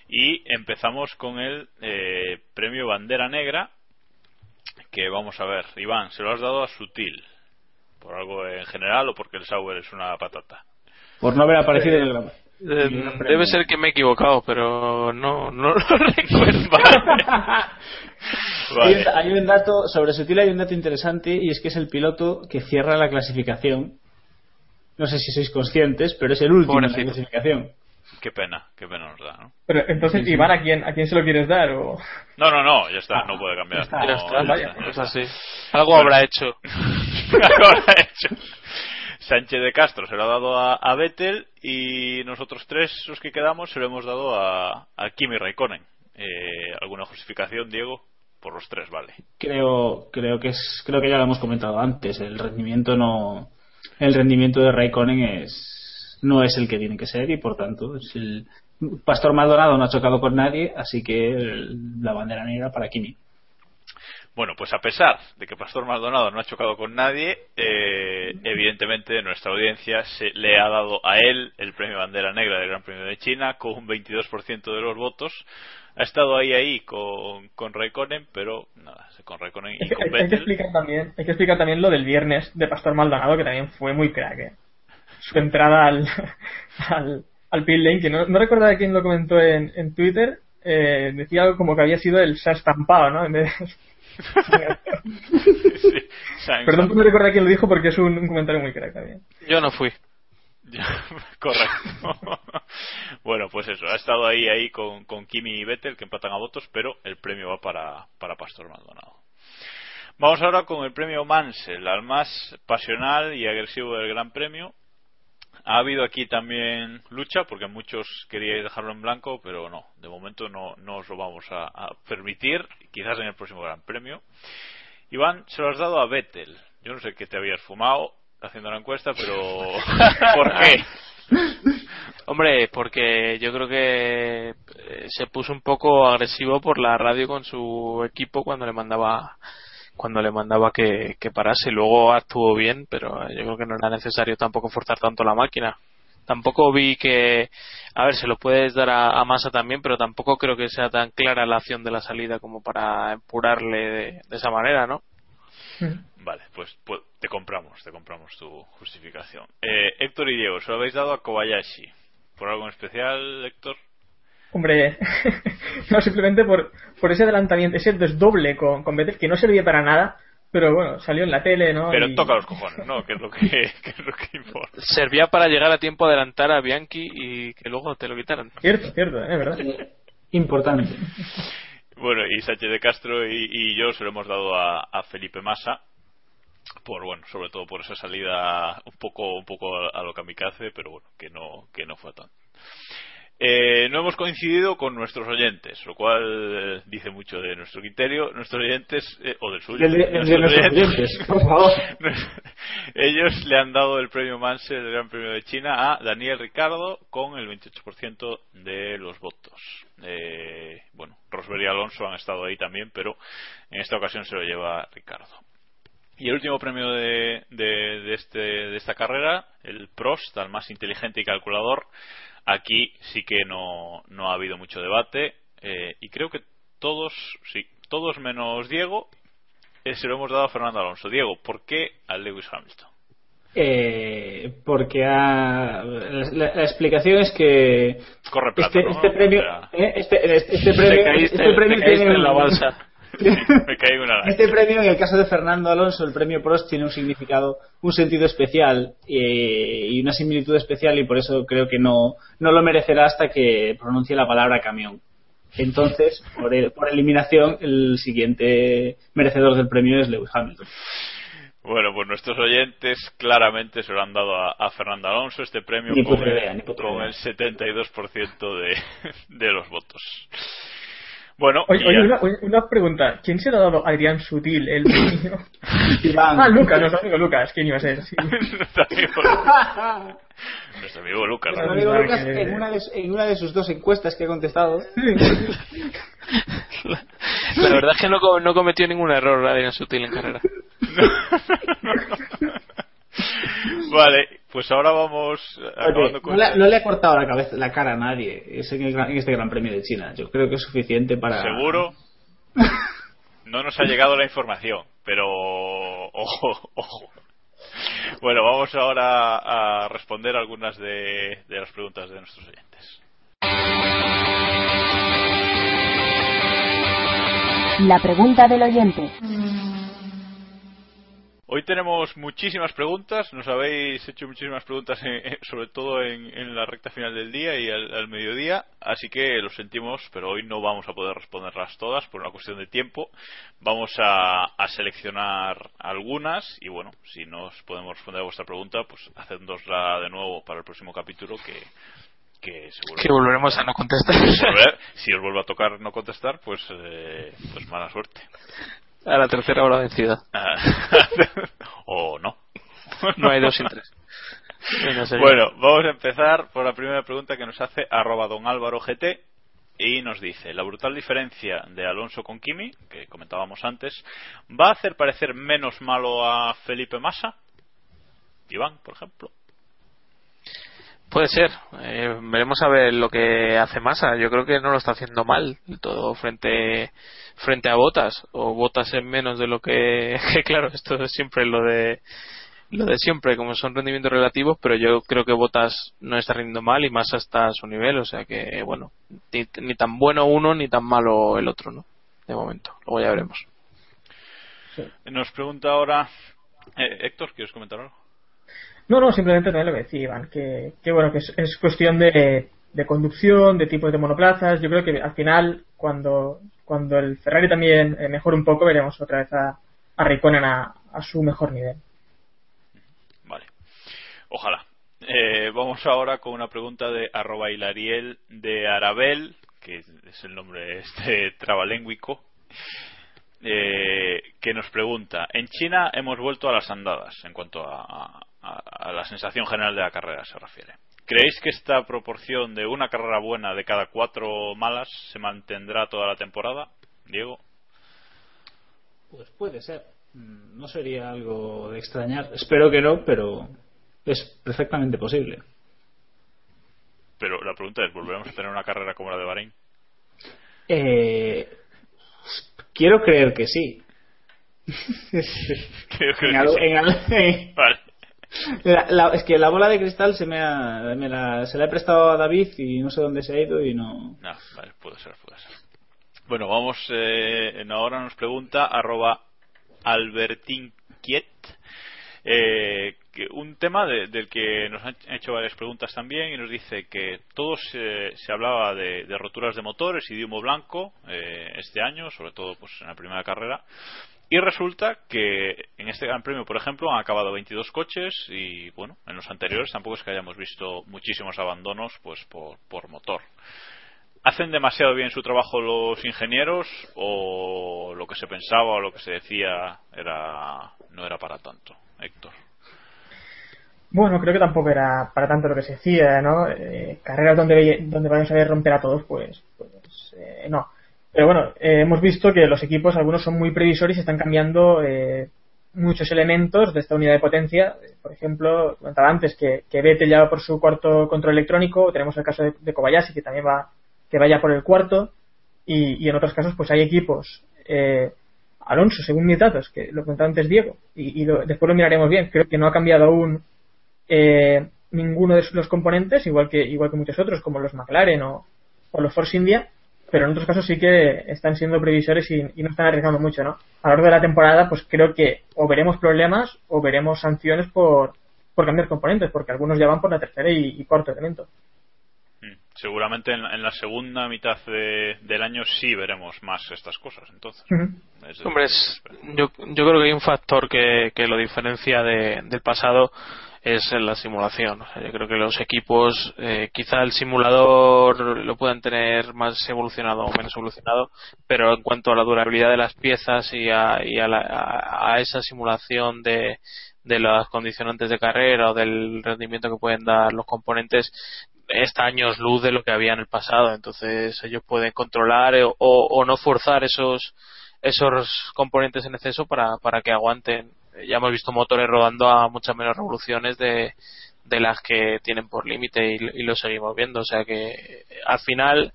y empezamos con el eh, premio Bandera Negra que vamos a ver, Iván, se lo has dado a Sutil por algo en general o porque el Sauer es una patata. por no haber aparecido en el gran Eh, debe ser que me he equivocado pero no, no lo [laughs] recuerdo [laughs] Hay, un, hay un dato sobre Sutil hay un dato interesante y es que es el piloto que cierra la clasificación no sé si sois conscientes pero es el último en la Pobrecito. clasificación Qué pena, qué pena nos da, ¿no? Pero entonces, Sí, sí. Iván, ¿a quién, ¿a quién se lo quieres dar? O... No, no, no, ya está, no puede cambiar. está, No, ya está, ya vaya, está, ya pues está. así. algo habrá hecho [laughs] Algo habrá hecho. Sánchez de Castro se lo ha dado a, a Vettel y nosotros tres, los que quedamos, se lo hemos dado a, a Kimi Raikkonen. Eh, ¿Alguna justificación, Diego? Por los tres, vale. creo creo que es creo que ya lo hemos comentado antes el rendimiento no el rendimiento de Raikkonen es no es el que tiene que ser y por tanto es el Pastor Maldonado no ha chocado con nadie así que el- la bandera negra para Kimi Bueno, pues a pesar de que Pastor Maldonado no ha chocado con nadie, eh, evidentemente nuestra audiencia se le ha dado a él el premio Bandera Negra del Gran Premio de China con un 22% de los votos. Ha estado ahí ahí con, con Raikkonen, pero nada, con Raikkonen y con hay- hay que explicar también, hay que explicar también lo del viernes de Pastor Maldonado, que también fue muy crack. ¿eh? Su entrada al, [laughs] al, al pit lane, que no, no recuerdo de quién lo comentó en, en Twitter, eh, decía algo como que había sido el se ha estampado, ¿no? En vez de- Sainz- [laughs] Perdón que no recuerdo quién lo dijo porque es un, un comentario muy crack también. yo no fui [laughs] Correcto. [laughs] bueno, pues eso, ha estado ahí ahí con, con Kimi y Vettel que empatan a votos, pero el premio va para, para Pastor Maldonado. Vamos ahora con el premio Mansell, al más pasional y agresivo del Gran Premio. Ha habido aquí también lucha, porque muchos queríais dejarlo en blanco, pero no, de momento no, no os lo vamos a, a permitir, quizás en el próximo Gran Premio. Iván, se lo has dado a Vettel. Yo no sé qué te habías fumado haciendo la encuesta, pero [laughs] ¿por qué? Hombre, porque yo creo que eh, se puso un poco agresivo por la radio con su equipo cuando le mandaba cuando le mandaba que, que parase. Luego actuó bien, pero yo creo que no era necesario tampoco forzar tanto la máquina. Tampoco vi que, a ver, se lo puedes dar a, a Massa también, pero tampoco creo que sea tan clara la acción de la salida como para empurarle de, de esa manera, ¿no? Vale, pues, pues te compramos, te compramos tu justificación. Eh, Héctor y Diego, se lo habéis dado a Kobayashi. ¿Por algo en especial, Héctor? Hombre, [laughs] no, simplemente por, por ese adelantamiento, ese desdoble con, con Vettel que no servía para nada, Pero bueno, salió en la tele, ¿no? Pero Y- toca los cojones, ¿no? Que es lo que, [laughs] que es lo que importa. Servía para llegar a tiempo a adelantar a Bianchi y que luego te lo quitaran. Cierto, cierto, es verdad. Importante. Bueno, y Sánchez de Castro y, y yo se lo hemos dado a, a Felipe Massa por bueno, sobre todo por esa salida un poco un poco a, a lo kamikaze, pero bueno, que no que no fue tan. Eh, no hemos coincidido con nuestros oyentes, lo cual eh, dice mucho de nuestro criterio. Nuestros oyentes, eh, o del suyo. De- de- de nuestros oyentes, por favor. [laughs] Ellos le han dado el premio Mansell del Gran Premio de China a Daniel Ricardo con el 28% de los votos. Eh, bueno, Rosberg y Alonso han estado ahí también, pero en esta ocasión se lo lleva Ricardo. Y el último premio de, de, este, de esta carrera, el Prost, al más inteligente y calculador. Aquí sí que no, no ha habido mucho debate eh, y creo que todos, sí, todos menos Diego, eh, se lo hemos dado a Fernando Alonso. Diego, ¿por qué a Lewis Hamilton? Eh, porque ha- la, la- la explicación es que Corre plata, este, ¿no? este premio, eh, este, este, este Te premio, caíste, este premio tiene en la balsa. Me una. Este premio, en el caso de Fernando Alonso, el premio Prost tiene un significado, un sentido especial eh, y una similitud especial y por eso creo que no, no lo merecerá hasta que pronuncie la palabra camión. Entonces, por, el- por eliminación, el siguiente merecedor del premio es Lewis Hamilton. Bueno, pues nuestros oyentes claramente se lo han dado a, a Fernando Alonso este premio Ni con, el, idea, puta con el 72% de, [laughs] de los votos. Bueno, Oye, oye, una, oye, una pregunta. ¿Quién se lo ha dado a Adrián Sutil el [laughs] premio? Iván. ah, Lucas, nuestro amigo Lucas. ¿Quién iba a ser? Sí. [laughs] nuestro amigo Lucas. Nuestro amigo Lucas. Nuestro ¿no? amigo Lucas, que- en una, de, en una de sus dos encuestas que ha contestado, La verdad es que no, no cometió ningún error Adrián Sutil en carrera. [laughs] [laughs] Vale, pues ahora vamos eh, Oye, acabando con no, le, no le ha cortado la cabeza, la cara a nadie es en, el gran- en este Gran Premio de China. Yo creo que es suficiente para. Seguro. [laughs] No nos ha llegado la información, pero [laughs] ojo, ojo. Bueno, vamos ahora a responder algunas de, de las preguntas de nuestros oyentes. La pregunta del oyente. Hoy tenemos muchísimas preguntas, nos habéis hecho muchísimas preguntas, en- en- sobre todo en, en la recta final del día y al, al mediodía, así que lo sentimos, pero hoy no vamos a poder responderlas todas por una cuestión de tiempo. Vamos a, a seleccionar algunas y bueno, si no os podemos responder a vuestra pregunta, pues hacednosla de nuevo para el próximo capítulo que, que seguro Que volveremos a no contestar. [laughs] Si os vuelvo a tocar no contestar, pues, eh, pues mala suerte. A la tercera hora vencida. Ah, [laughs] o no. No hay dos sin tres. Bueno, vamos a empezar por la primera pregunta que nos hace arroba don Álvaro GT y nos dice, la brutal diferencia de Alonso con Kimi, que comentábamos antes, ¿va a hacer parecer menos malo a Felipe Massa? Iván, por ejemplo. Puede ser. Eh, veremos a ver lo que hace Massa. Yo creo que no lo está haciendo mal todo frente frente a Botas o Botas en menos de lo que, [laughs] que claro, esto es siempre lo de lo de siempre, como son rendimientos relativos, pero yo creo que Botas no está rindiendo mal y Massa está a su nivel, o sea que bueno, ni, ni tan bueno uno ni tan malo el otro, ¿no? De momento. Luego ya veremos. Nos pregunta ahora eh, Héctor, ¿quieres comentar algo? No, no, simplemente también lo que decía Iván, que, que bueno, que es, es cuestión de, de conducción, de tipos de monoplazas. Yo creo que al final, cuando, cuando el Ferrari también eh, mejore un poco, veremos otra vez a, a Raikkonen a, a su mejor nivel. Vale. Ojalá. Eh, vamos ahora con una pregunta de arroba hilariel de Arabel, que es el nombre este trabalénguico, eh, que nos pregunta, en China hemos vuelto a las andadas en cuanto a, a- a la sensación general de la carrera se refiere. ¿Creéis que esta proporción de una carrera buena de cada cuatro malas se mantendrá toda la temporada? Diego. Pues puede ser. No sería algo de extrañar. Espero que no, pero es perfectamente posible. Pero la pregunta es, ¿volveremos a tener una carrera como la de Bahrein? Eh, quiero creer que sí. [laughs] En algo- sí. en algo- en- Vale. La- la- es que la bola de cristal se me, ha, me la, se la he prestado a David y no sé dónde se ha ido y no. No, vale, puede ser, puede ser. Bueno, vamos, eh, ahora nos pregunta arroba Albertín Quiet. Eh, un tema de- del que nos han hecho varias preguntas también y nos dice que todos eh, se hablaba de, de roturas de motores y de humo blanco eh, este año, sobre todo pues en la primera carrera. Y resulta que en este Gran Premio, por ejemplo, han acabado 22 coches y, bueno, en los anteriores tampoco es que hayamos visto muchísimos abandonos pues por, motor. ¿Hacen demasiado bien su trabajo los ingenieros o lo que se pensaba o lo que se decía era no era para tanto? Héctor. Bueno, creo que tampoco era para tanto lo que se decía, ¿no? Eh, carreras donde, donde vayamos a romper a todos, pues, pues eh, no. Pero bueno, eh, hemos visto que los equipos, algunos son muy previsores y están cambiando eh, muchos elementos de esta unidad de potencia. Por ejemplo, comentaba antes que, que Vettel ya va por su cuarto control electrónico, tenemos el caso de, de Kobayashi que también va, que vaya por el cuarto, y, en otros casos pues hay equipos, eh, Alonso, según mis datos, que lo comentaba antes Diego, y, después lo miraremos bien, creo que no ha cambiado aún eh, ninguno de los componentes, igual que, igual que muchos otros, como los McLaren o los Force India, pero en otros casos sí que están siendo previsores y, y no están arriesgando mucho, ¿no? A lo largo de la temporada, pues creo que o veremos problemas o veremos sanciones por, por cambiar componentes, porque algunos ya van por la tercera y, y cuarto elemento. Mm, Seguramente en, en la segunda mitad de- del año sí veremos más estas cosas, entonces. Es Hombre, es- yo, yo creo que hay un factor que, que lo diferencia de- del pasado es en la simulación. Yo creo que los equipos, eh, quizá el simulador lo puedan tener más evolucionado o menos evolucionado, pero en cuanto a la durabilidad de las piezas y a, y a, la- a- esa simulación de, de las condicionantes de carrera o del rendimiento que pueden dar los componentes, está años luz de lo que había en el pasado. Entonces ellos pueden controlar o, o no forzar esos esos componentes en exceso para, para que aguanten. Ya hemos visto motores rodando a muchas menos revoluciones de, de las que tienen por límite y, lo seguimos viendo. O sea que eh, al final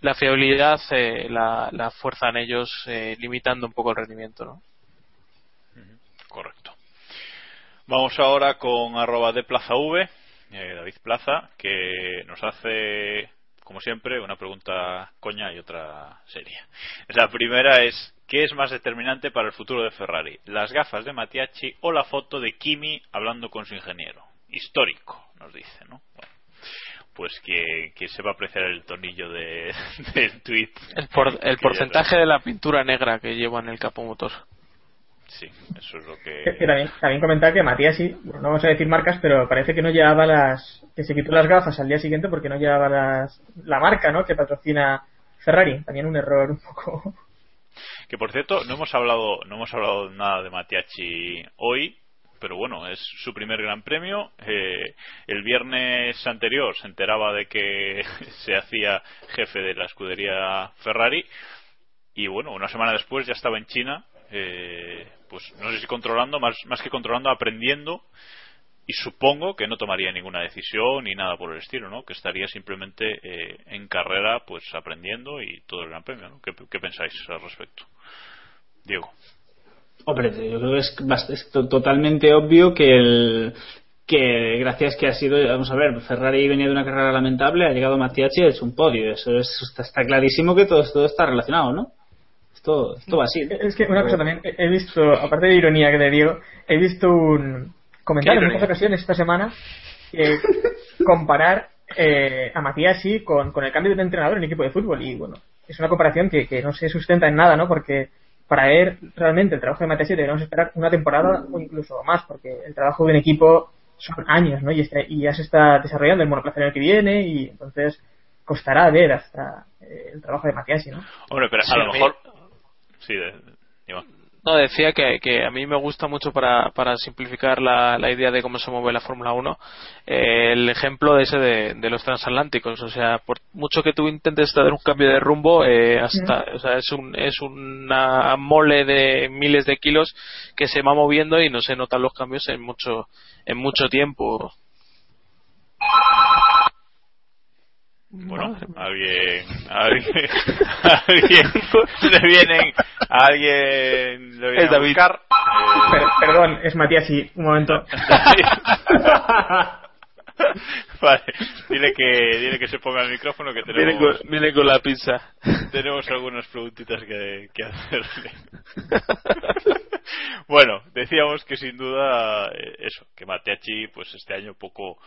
la fiabilidad eh, la, la fuerzan ellos eh, limitando un poco el rendimiento. ¿no? Correcto. Vamos ahora con arroba de Plaza V, eh, David Plaza, que nos hace, como siempre, una pregunta coña y otra seria. La primera es, ¿qué es más determinante para el futuro de Ferrari? ¿Las gafas de Matiachi o la foto de Kimi hablando con su ingeniero? Histórico, nos dice, ¿no? Bueno, pues que, que sepa apreciar el tonillo de, [laughs] del tweet. El, por- el porcentaje de la pintura negra que lleva en el capo motor. Sí, eso es lo Que, también, también comentar que Matías sí, bueno, no vamos a decir marcas, pero parece que no llevaba las, que se quitó las gafas al día siguiente porque no llevaba las, la marca, ¿no? Que patrocina Ferrari. También un error un poco. Que por cierto, no hemos hablado, no hemos hablado nada de Matiachi hoy, pero bueno, es su primer gran premio. Eh, el viernes anterior se enteraba de que [laughs] se hacía jefe de la escudería Ferrari y bueno, una semana después ya estaba en China, eh, pues no sé si controlando, más, más que controlando, aprendiendo y supongo que no tomaría ninguna decisión ni nada por el estilo, ¿no? Que estaría simplemente eh, en carrera, pues aprendiendo y todo el Gran Premio, ¿no? ¿Qué, pensáis al respecto? Diego. Hombre, yo creo que es, es to- totalmente obvio que el que gracias que ha sido, vamos a ver, Ferrari venía de una carrera lamentable, ha llegado Mattiachi, es un podio, eso es, está, está clarísimo que todo, todo está relacionado, ¿no? Esto, esto va así. Es que una cosa también, he visto, aparte de ironía que de Diego, he visto un comentario ¿Qué en muchas ocasiones esta semana que [laughs] comparar eh, a Matiasi con, con el cambio de entrenador en equipo de fútbol y bueno, es una comparación que, que no se sustenta en nada, ¿no? Porque para ver realmente el trabajo de Matiasi deberíamos esperar una temporada o incluso más, porque el trabajo de un equipo son años, ¿no? Y, está- y ya se está desarrollando el monoplaza el que viene y entonces costará ver hasta eh, el trabajo de Matiasi, ¿no? Hombre, pero a lo mejor. Sí, de, Iván. No, decía que, que a mí me gusta mucho para, para simplificar la, la idea de cómo se mueve la Fórmula 1 eh, el ejemplo de ese de, de los transatlánticos. O sea, por mucho que tú intentes dar un cambio de rumbo, eh, hasta, o sea, es, un, es una mole de miles de kilos que se va moviendo y no se notan los cambios en mucho, en mucho tiempo. Bueno, alguien, alguien, [laughs] alguien le vienen, a alguien le viene Es a buscar. Per- perdón, es Matiasi, un momento. [laughs] [laughs] vale, dile que, dile que se ponga el micrófono que tenemos... Viene con, viene con la pizza. Tenemos algunas preguntitas que, que hacerle. bueno, decíamos que sin duda eh, eso, que Mateachi pues este año poco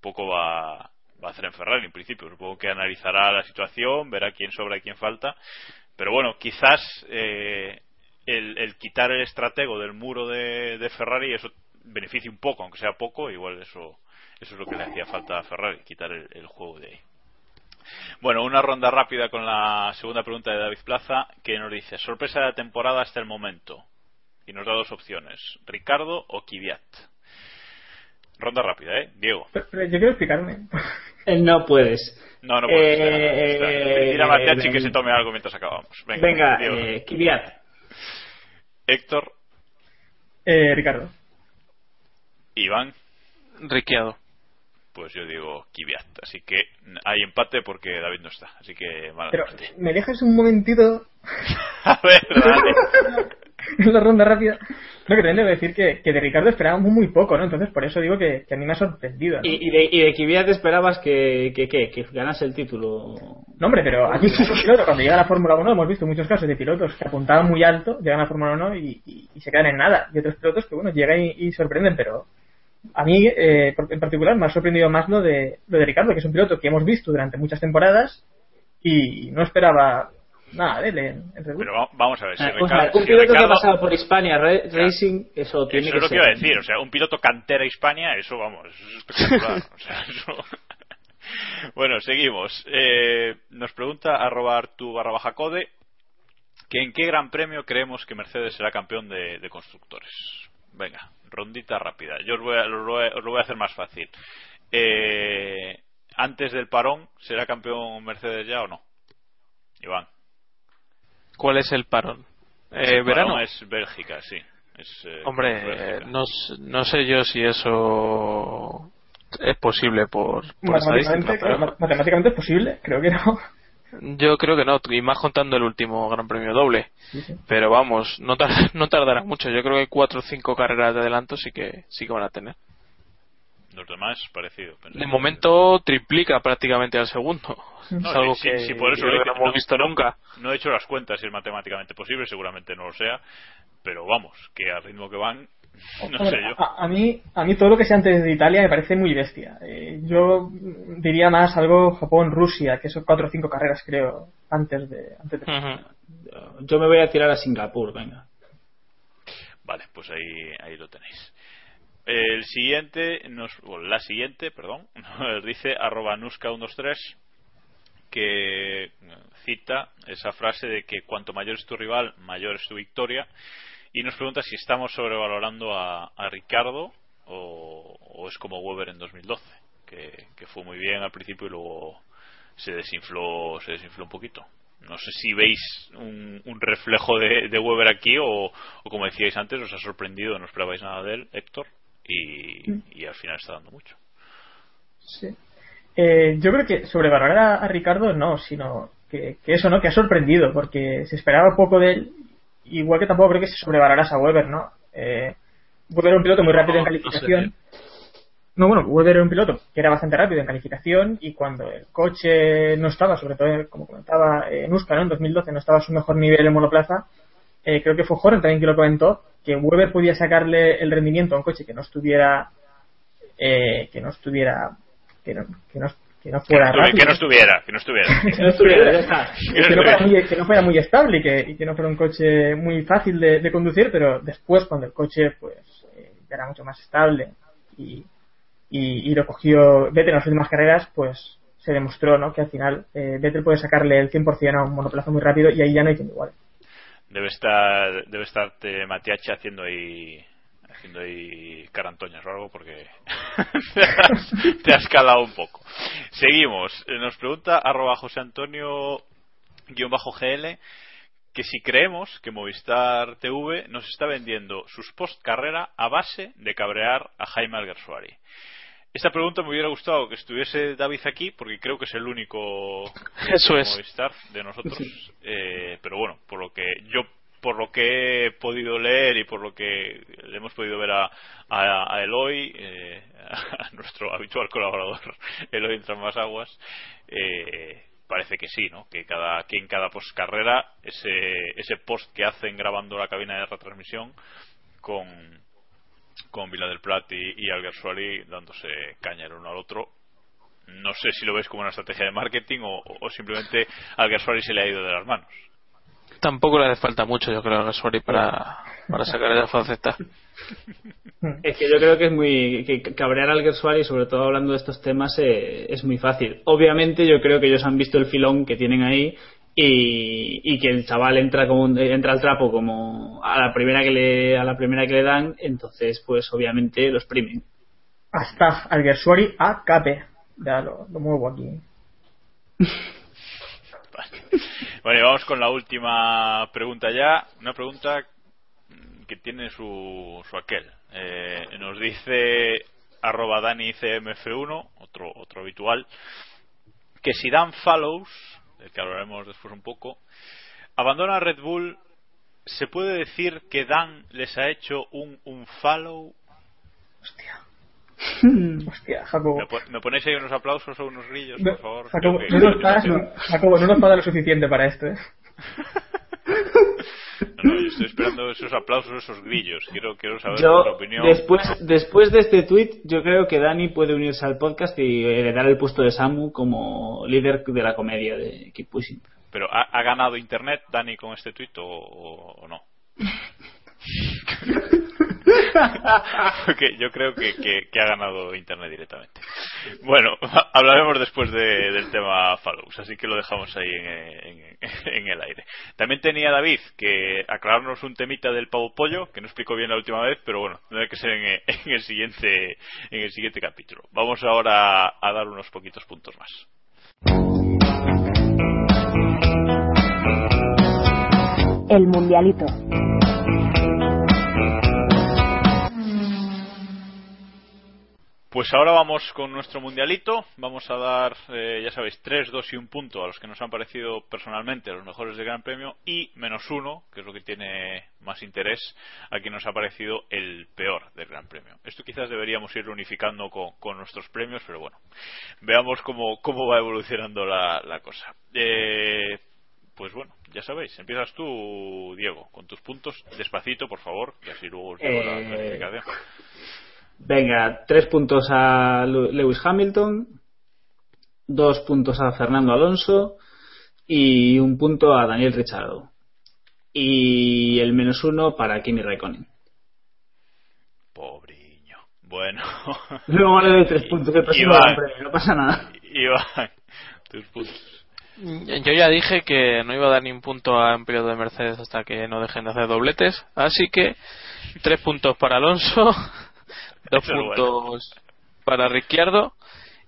poco va, va a hacer en Ferrari en principio. Supongo que analizará la situación, verá quién sobra y quién falta. Pero bueno, quizás eh, el, el, quitar el estratego del muro de, de Ferrari eso beneficia un poco, aunque sea poco, igual eso eso es lo que le hacía falta a Ferrari, quitar el, el juego de ahí. Bueno, una ronda rápida con la segunda pregunta de David Plaza, que nos dice, sorpresa de la temporada hasta el momento. Y nos da dos opciones, Ricardo o Kvyat. Ronda rápida, ¿eh? Diego. Pero, pero yo quiero explicarme. Eh, no puedes. No, no puedes. Eh, Dile a Matiachi eh, que se tome algo mientras acabamos. Venga, Venga, Diego. eh, Kvyat. Héctor, Eh, Ricardo. Iván, Riqueado. pues yo digo Kvyat. Así que hay empate porque David no está. Así que mala Pero, suerte. ¿me dejas un momentito [laughs] A ver, [laughs] dale. [laughs] en la ronda rápida? No, que también debo decir que, que de Ricardo esperábamos muy poco, ¿no? Entonces, por eso digo que, que a mí me ha sorprendido, ¿no? ¿Y, y de, y de Kvyat esperabas que, que, que, que ganase el título? No, hombre, pero aquí [laughs] [laughs] piloto. Cuando llega a la Fórmula 1 hemos visto muchos casos de pilotos que apuntaban muy alto, llegan a la Fórmula 1 y, y- y se quedan en nada. Y otros pilotos que, bueno, llegan y, y sorprenden, pero a mí, eh, en particular, me ha sorprendido más lo de, lo de Ricardo, que es un piloto que hemos visto durante muchas temporadas y no esperaba nada de él en, en Red Bull. Pero va- vamos a ver. Si Ah, Ricardo, un si piloto que ha Ricardo- pasado por Hispania Ra- Racing, eso tiene eso que es lo que iba a decir. O sea, un piloto cantera Hispania, eso vamos, eso es espectacular. o sea, [laughs] eso... bueno, seguimos. Eh, nos pregunta arroba artu barra baja code que en qué gran premio creemos que Mercedes será campeón de, de constructores. Venga, rondita rápida. Yo os, voy a- os lo voy a- os lo voy a hacer más fácil. Eh, antes del parón, ¿será campeón Mercedes ya o no? Iván. ¿Cuál es el parón? Eh, El parón ¿Verano? es Bélgica, sí. Es, eh, Hombre, es Bélgica. eh, no, sé yo si eso es posible por, por matemáticamente, pero es posible, creo que no. yo creo que no, y más contando el último Gran Premio doble. Pero vamos, no, tar- [laughs] no tardará mucho. Yo creo que cuatro o cinco carreras de adelanto sí que sí que van a tener. Los demás, parecido. De momento triplica prácticamente al segundo. No, es algo sí, que, por eso que lo no hemos no- visto nunca. No he hecho las cuentas si es matemáticamente posible, seguramente no lo sea, pero vamos, que al ritmo que van, [laughs] no sé yo. A, a mí, a mí todo lo que sea antes de Italia me parece muy bestia. Eh, yo diría más algo Japón-Rusia, que son cuatro o cinco carreras, creo, antes de. Antes de... Yo me voy a tirar a Singapur, venga. Vale, pues ahí, ahí lo tenéis. El siguiente, nos, o la siguiente, perdón, [laughs] nos dice arroba nuska123 que cita esa frase de que cuanto mayor es tu rival, mayor es tu victoria. Y nos pregunta si estamos sobrevalorando a, Ricardo o, es como Weber en 2012 que, que fue muy bien al principio y luego se desinfló se desinfló un poquito. No sé si veis un, reflejo de, de Weber aquí o, o como decíais antes os ha sorprendido no esperabais nada de él Héctor y, y al final está dando mucho Sí. Eh, yo creo que sobrevalorar a, a Ricardo no, sino que, que eso, ¿no? Que ha sorprendido, porque se esperaba poco de él, igual que tampoco creo que se sobrevalorase a Weber, ¿no? Eh, Weber era un piloto muy rápido en calificación. No, bueno, Weber era un piloto que era bastante rápido en calificación y cuando el coche no estaba, sobre todo, como comentaba eh, Nuska, ¿no? En 2012 no estaba a su mejor nivel en monoplaza, eh, creo que fue Horner también que lo comentó, que Weber podía sacarle el rendimiento a un coche que no estuviera eh, que no estuviera que no, que no, que no que, fuera no, rápido. que no estuviera que no estuviera [laughs] Que no estuviera, ya está. Que no que, no fuera muy, que no fuera muy estable y que, y que no fuera un coche muy fácil de, de conducir, pero después cuando el coche pues eh, era mucho más estable y, y, y lo cogió Vettel en las últimas carreras, pues se demostró ¿no? que al final eh, Vettel puede sacarle el 100% a un monoplaza muy rápido y ahí ya no hay quien igual. Debe estar debe estarte Matiachi haciendo ahí haciendo ahí carantoñas o algo porque [laughs] te, has, te has calado un poco. Seguimos. Eh, nos pregunta arroba José Antonio guion bajo GL que si creemos que Movistar TV nos está vendiendo sus post carrera a base de cabrear a Jaime Alguersuari esta pregunta me hubiera gustado que estuviese David aquí porque creo que es el único [laughs] Eso es. Movistar de nosotros Eh, pero bueno por lo que yo por lo que he podido leer y por lo que le hemos podido ver a, a, a Eloy eh, [laughs] a nuestro habitual colaborador [laughs] Eloy más aguas eh, parece que sí, ¿no? Que cada que en cada postcarrera ese ese post que hacen grabando la cabina de retransmisión con con Vila del Plat y, y Alguersuari dándose caña el uno al otro. No sé si lo ves como una estrategia de marketing o, o simplemente Alguersuari se le ha ido de las manos. Tampoco le hace falta mucho, yo creo, a Alguersuari para, para sacar esa faceta. [laughs] Es que yo creo que es muy. que cabrear al Alguersuari, sobre todo hablando de estos temas, eh, es muy fácil. Obviamente, yo creo que ellos han visto el filón que tienen ahí y, y que el chaval entra como un- entra al trapo como a la primera que le a la primera que le dan entonces pues obviamente lo exprimen Hasta Alguersuari a Cape. Ya lo, lo muevo aquí. [laughs] Bueno, y vamos con la última pregunta ya. Una pregunta que tiene su, su aquel. Eh, nos dice arroba DaniCMF1, otro, otro habitual, que si Dan Follows, del que hablaremos después un poco, abandona Red Bull, ¿se puede decir que Dan les ha hecho un, un follow? Hostia, Jacobo. ¿Me, po- me ponéis ahí unos aplausos o unos grillos, No, por favor? Jacobo, que- no nos pagas lo- Jacobo, no nos pagas lo suficiente para esto, ¿eh? [laughs] No, no, yo estoy esperando esos aplausos, esos grillos. Quiero, quiero saber yo opinión. después después de este tweet yo creo que Dani puede unirse al podcast y heredar el puesto de Samu como líder de la comedia de Keep Pushing Pero ¿ha, ha ganado Internet Dani con este tuit o, o- o no? [laughs] [laughs] Porque yo creo que, que- que ha ganado Internet directamente. Bueno, [laughs] hablaremos después de- del tema Follows, así que lo dejamos ahí en, en- en el aire. También tenía David que aclararnos un temita del pavo pollo, que no explicó bien la última vez, pero bueno, tendrá que ser en, en el siguiente en el siguiente capítulo. Vamos ahora a dar unos poquitos puntos más. El Mundialito. Pues ahora vamos con nuestro mundialito. Vamos a dar, eh, ya sabéis, 3, 2 y un punto a los que nos han parecido personalmente los mejores del Gran Premio y menos uno, que es lo que tiene más interés, a quien nos ha parecido el peor del Gran Premio. Esto quizás deberíamos ir unificando con, con nuestros premios, pero bueno, veamos cómo, cómo va evolucionando la, la cosa. Eh, pues bueno, ya sabéis, empiezas tú, Diego, con tus puntos, despacito, por favor, y así luego os digo la Eh, clasificación. Venga, tres puntos a Lewis Hamilton, dos puntos a Fernando Alonso y un punto a Daniel Ricciardo. Y el menos uno para Kimi Raikkonen. Pobriño. Bueno. [laughs] Luego le doy tres puntos el próximo Premio, no pasa nada. Iván, tus puntos. Yo ya dije que no iba a dar ni un punto a un periodo de Mercedes hasta que no dejen de hacer dobletes, así que tres puntos para Alonso, [laughs] dos Eso puntos para Ricciardo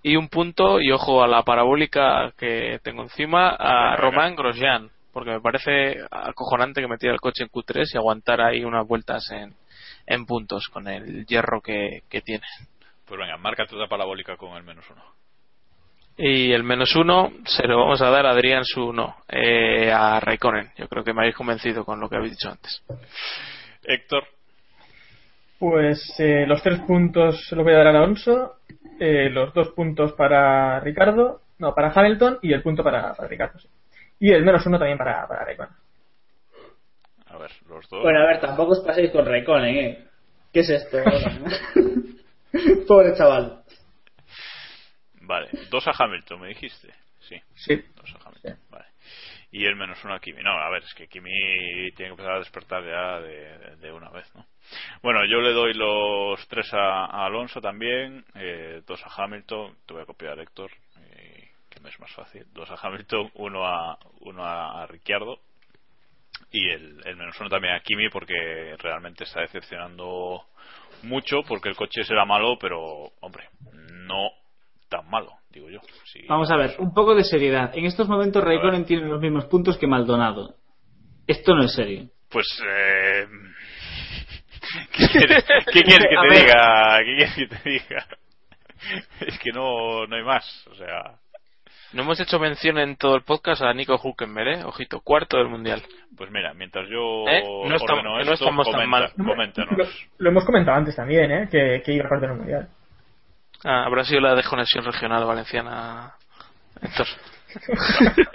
y un punto, y ojo a la parabólica que tengo encima, a Román Grosjean, porque me parece acojonante que metiera el coche en Q3 y aguantara ahí unas vueltas en, en puntos con el hierro que, que tiene. Pues venga, marca tu parabólica con el menos uno. Y el menos uno se lo vamos a dar a Adrián su no, eh, a Raikkonen. Yo creo que me habéis convencido con lo que habéis dicho antes. Héctor, Pues eh, los tres puntos los voy a dar a Alonso, eh, los dos puntos para Ricardo, no, para Hamilton y el punto para, para Ricardo. sí. Y el menos uno también para, para Raikkonen. a ver, los dos. Bueno, a ver, tampoco os paséis con Raikkonen, ¿eh? ¿Qué es esto? [laughs] [laughs] Pobre chaval. Vale, dos a Hamilton, me dijiste. Sí, Sí. dos a Hamilton. Vale. Y el menos uno a Kimi. No, a ver, es que Kimi tiene que empezar a despertar ya de, de una vez, ¿no? Bueno, yo le doy los tres a, a Alonso también, eh, dos a Hamilton, te voy a copiar Héctor, eh, que me es más fácil. Dos a Hamilton, uno a, uno a, a Ricciardo y el, el menos uno también a Kimi porque realmente está decepcionando mucho porque el coche será malo, pero, hombre, no tan malo, digo yo. Vamos a ver, un poco de seriedad. En estos momentos Raikkonen tiene los mismos puntos que Maldonado. Esto no es serio. Pues, eh... ¿qué, quieres, qué [laughs] quieres que te diga? ¿Qué quieres que te diga? [laughs] Es que no, no hay más, o sea... No hemos hecho mención en todo el podcast a Nico Hulkenberg, ¿eh? Ojito, cuarto del mundial. Pues mira, mientras yo ¿Eh? No estamos- no esto, estamos tan comenta- mal. Lo, coméntanos. lo hemos comentado antes también, ¿eh? Que, que iba a perder el mundial. Ah, habrá sido la desconexión regional valenciana. Héctor. [laughs]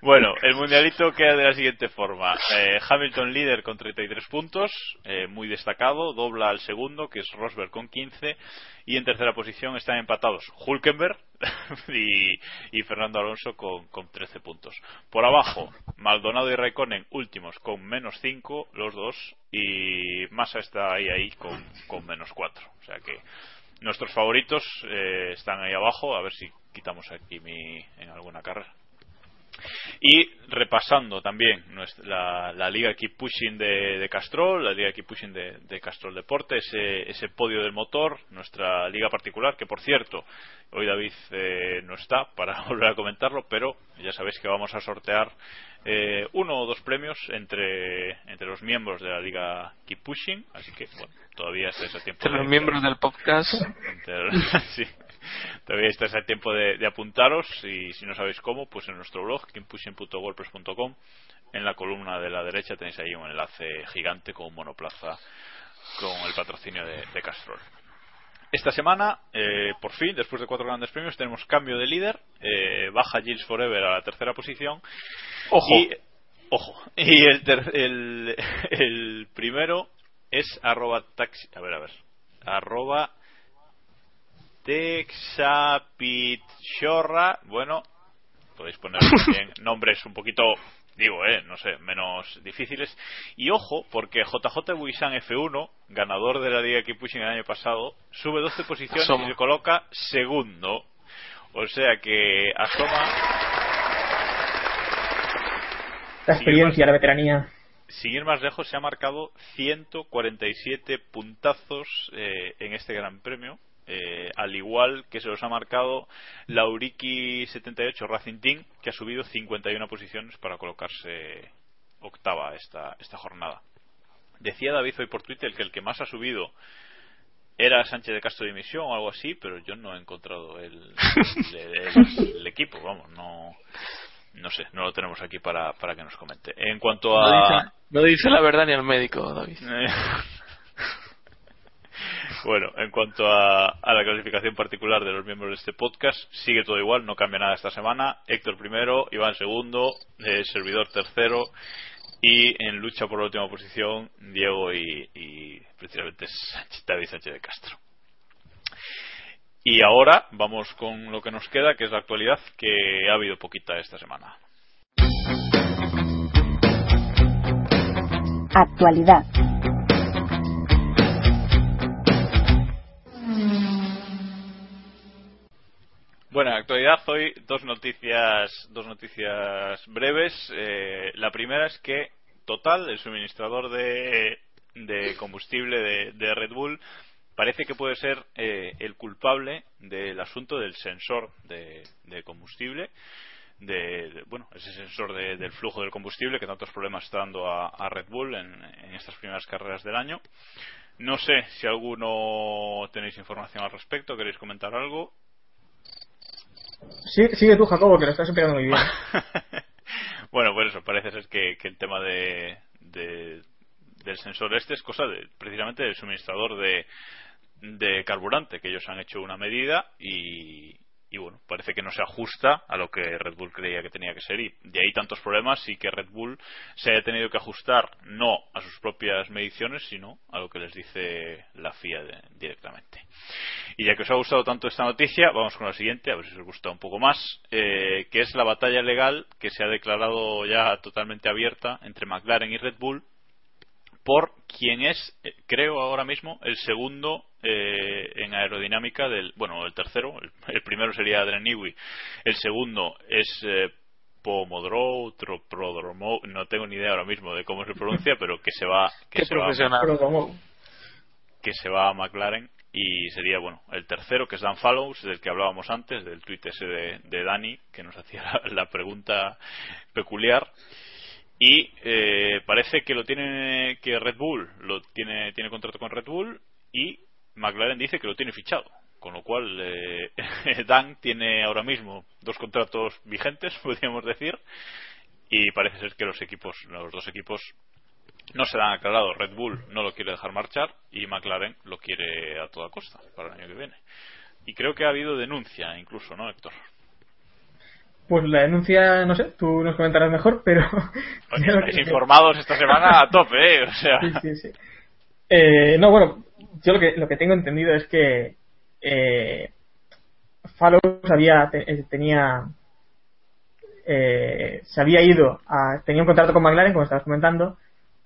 bueno, el mundialito queda de la siguiente forma. Eh, Hamilton líder con 33 puntos, eh, muy destacado, dobla al segundo, que es Rosberg con 15, y en tercera posición están empatados Hulkenberg [laughs] y, Fernando Alonso con, con, 13 puntos. Por abajo, Maldonado y Raikkonen últimos con menos 5, los dos, y Massa está ahí, ahí con, con menos 4. O sea que nuestros favoritos eh, están ahí abajo, a ver si quitamos aquí mi, en alguna carrera. Y repasando también nuestra, la, Liga Keep Pushing de, Castrol, la Liga Keep Pushing de, Castrol Deporte, ese, ese, podio del motor, nuestra liga particular, que por cierto, hoy David eh, no está para [laughs] volver a comentarlo, pero ya sabéis que vamos a sortear eh, uno o dos premios entre, entre los miembros de la Liga Keep Pushing, así que bueno, todavía estáis a tiempo. Entre los miembros del podcast. [laughs] sí. Todavía estáis a tiempo de, apuntaros y si no sabéis cómo, pues en nuestro blog, kimpushing.wordpress.com, en la columna de la derecha tenéis ahí un enlace gigante con un monoplaza con el patrocinio de, Castrol. Esta semana, eh, por fin, después de cuatro grandes premios, tenemos cambio de líder. Eh, baja Gilles Forever a la tercera posición. Ojo. Y, ojo. Y el, [laughs] el primero es arroba taxi. A ver, a ver. Arroba Texapitchorra, bueno, podéis poner también [coughs] nombres un poquito, digo, eh, no sé, menos difíciles. Y ojo, porque JJ Buisan F1, ganador de la Liga Keep Pushing el año pasado, sube 12 posiciones y se coloca segundo. O sea que asoma. La experiencia, la veteranía sin ir más lejos, se ha marcado 147 puntazos eh, en este Gran Premio. Eh, al igual que se los ha marcado Lauriki 78 Racing Team, que ha subido 51 posiciones para colocarse octava esta, esta jornada. Decía David hoy por Twitter que el que más ha subido era Sánchez de Castro de Dimisión o algo así, pero yo no he encontrado el, el, equipo, vamos, no no sé, no lo tenemos aquí para, para que nos comente. En cuanto a... No dice, la verdad ni al médico, David. [laughs] Bueno, en cuanto a, la clasificación particular de los miembros de este podcast, sigue todo igual, no cambia nada esta semana. Héctor primero, Iván segundo, eh, servidor tercero y en lucha por la última posición Diego y, precisamente David Sánchez de Castro. Y ahora vamos con lo que nos queda, que es la actualidad, que ha habido poquita esta semana. Actualidad. Bueno, en actualidad hoy dos noticias, dos noticias breves. Eh, la primera es que Total, el suministrador de, combustible de, Red Bull, parece que puede ser eh, el culpable del asunto del sensor de, combustible. De, bueno, ese sensor del flujo del combustible que tantos problemas está dando a, Red Bull en, estas primeras carreras del año. No sé si alguno tenéis información al respecto, queréis comentar algo. Sí, sigue tú, Jacobo, que lo estás explicando muy bien. [laughs] bueno, pues eso, parece ser que, el tema de, del sensor este es cosa de, precisamente del suministrador de, de carburante, que ellos han hecho una medida y, y bueno, parece que no se ajusta a lo que Red Bull creía que tenía que ser y de ahí tantos problemas y que Red Bull se haya tenido que ajustar no a sus propias mediciones sino a lo que les dice la FIA directamente. Y ya que os ha gustado tanto esta noticia, vamos con la siguiente, a ver si os gusta un poco más, eh, que es la batalla legal que se ha declarado ya totalmente abierta entre McLaren y Red Bull por quien es, eh, creo ahora mismo, el segundo eh, en aerodinámica del, bueno, el tercero, el, primero sería Adrian Newey, el segundo es eh, Pomodoro, Prodromo, no tengo ni idea ahora mismo de cómo se pronuncia, pero que se va, que se va, que se va a McLaren y sería bueno el tercero que es Dan Fallows del que hablábamos antes del tuit ese de, de Dani que nos hacía la pregunta peculiar y eh, parece que lo tiene que Red Bull lo tiene tiene contrato con Red Bull y McLaren dice que lo tiene fichado. Con lo cual eh, [laughs] Dan tiene ahora mismo dos contratos vigentes [laughs] podríamos decir y parece ser que los equipos los dos equipos no se han aclarado. Red Bull no lo quiere dejar marchar y McLaren lo quiere a toda costa para el año que viene. Y creo que ha habido denuncia incluso, ¿no, Héctor? Pues la denuncia, no sé, tú nos comentarás mejor, pero... [laughs] Estáis informados esta semana a tope, ¿eh? O sea... Sí, sí, sí. Eh, no, bueno, yo lo que, lo que tengo entendido es que eh, Fallows había, te- tenía... eh, se había ido a, tenía un contrato con McLaren, como estabas comentando,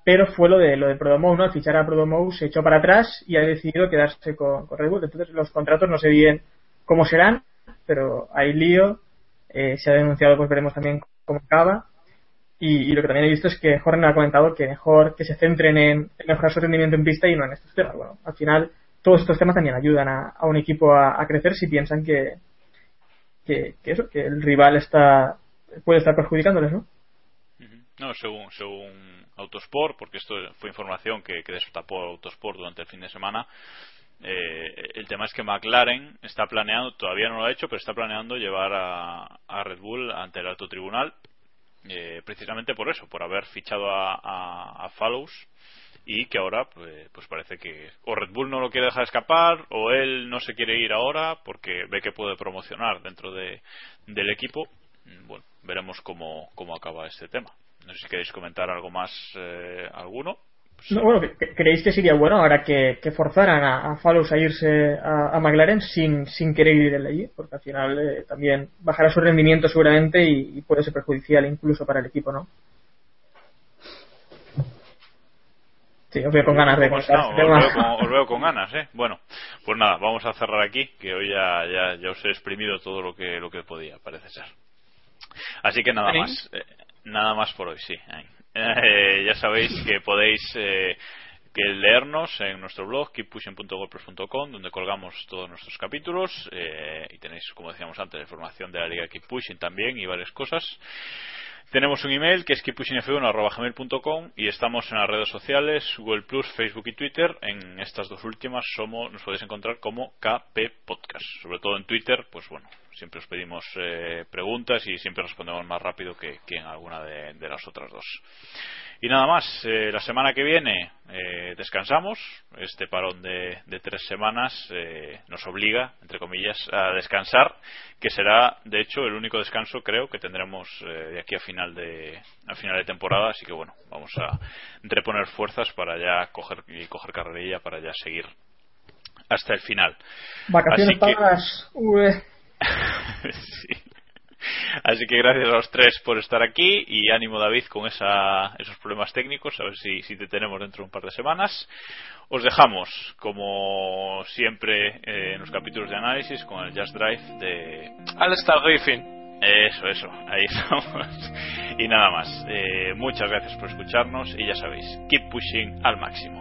pero fue lo de lo de Prodomou, ¿no? Al fichar a Prodomou se echó para atrás y ha decidido quedarse con, con Red Bull. Entonces los contratos no sé bien cómo serán, pero hay lío. Eh, se ha denunciado, pues veremos también cómo acaba. Y, lo que también he visto es que Horner ha comentado que mejor que se centren en, mejorar su rendimiento en pista y no en estos temas. Bueno, al final todos estos temas también ayudan a, un equipo a, crecer si piensan que, que, que eso, que el rival está puede estar perjudicándoles, ¿no? No, según, según Autosport, porque esto fue información que, que destapó Autosport durante el fin de semana. Eh, el tema es que McLaren está planeando, todavía no lo ha hecho, pero está planeando llevar a, Red Bull ante el alto tribunal, eh, precisamente por eso, por haber fichado a, a, Fallows y que ahora pues, pues parece que o Red Bull no lo quiere dejar escapar o él no se quiere ir ahora porque ve que puede promocionar dentro de, del equipo. Mm, Bueno, veremos cómo, cómo acaba este tema. No sé si queréis comentar algo más, eh, alguno. No, bueno, ¿cre- cre- ¿creéis que sería bueno ahora que, que forzaran a, a Fallows a irse a, a McLaren sin, sin querer ir él allí? Porque al final eh, también bajará su rendimiento seguramente y, y puede ser perjudicial incluso para el equipo, ¿no? Sí, os veo con ganas de contar no, os, veo con, os veo con ganas, ¿eh? Bueno, pues nada, vamos a cerrar aquí, que hoy ya, ya, ya os he exprimido todo lo que, lo que podía, parece ser. Así que nada más, eh, nada más por hoy, sí. Eh, ya sabéis que podéis eh, que leernos en nuestro blog keeppushing.wordpress.com donde colgamos todos nuestros capítulos eh, y tenéis, como decíamos antes, información de la liga Keep Pushing también y varias cosas. Tenemos un email que es keeppushingf1.gmail.com y estamos en las redes sociales, Google Plus, Facebook y Twitter. En estas dos últimas somos, nos podéis encontrar como KP Podcast. Sobre todo en Twitter, pues bueno, siempre os pedimos eh, preguntas y siempre respondemos más rápido que, en alguna de, las otras dos. Y nada más, eh, la semana que viene eh, descansamos. Este parón de, de tres semanas eh, nos obliga, entre comillas, a descansar, que será, de hecho, el único descanso, creo, que tendremos eh, de aquí a final de a final de temporada. Así que bueno, vamos a reponer fuerzas para ya coger y coger carrerilla para ya seguir hasta el final. Vacaciones Así que- pagas. Ue. [laughs] Sí. Así que gracias a los tres por estar aquí y ánimo David con esa, esos problemas técnicos, a ver si, te tenemos dentro de un par de semanas. Os dejamos, como siempre, eh, en los capítulos de análisis con el Just Drive de... Alistair Griffin. Eso, eso, ahí [laughs] estamos. Y nada más. Eh, muchas gracias por escucharnos y ya sabéis, keep pushing al máximo.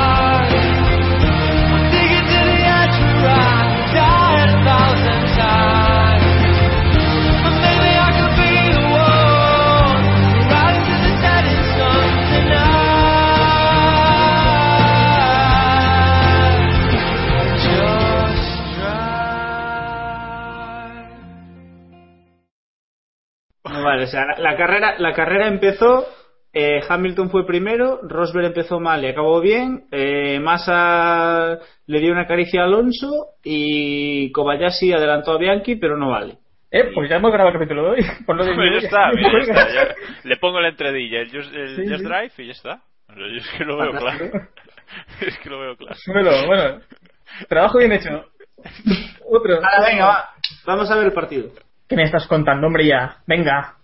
Vale, o sea, la, la carrera, la carrera empezó, eh, Hamilton fue primero, Rosberg empezó mal y acabó bien, eh, Massa le dio una caricia a Alonso y Kobayashi adelantó a Bianchi, pero no vale. Eh, pues ya hemos grabado el capítulo de hoy. [laughs] De Pues ya está, ya está, ya- le pongo la entradilla, el Just, el Sí, Just sí. Drive y ya está. Yo es que lo veo claro. [laughs] Es que lo veo claro. Súbelo, bueno. Trabajo bien hecho. [laughs] Otro. Ahora, venga, va. Vamos a ver el partido. ¿Qué me estás contando, hombre, ya? Venga.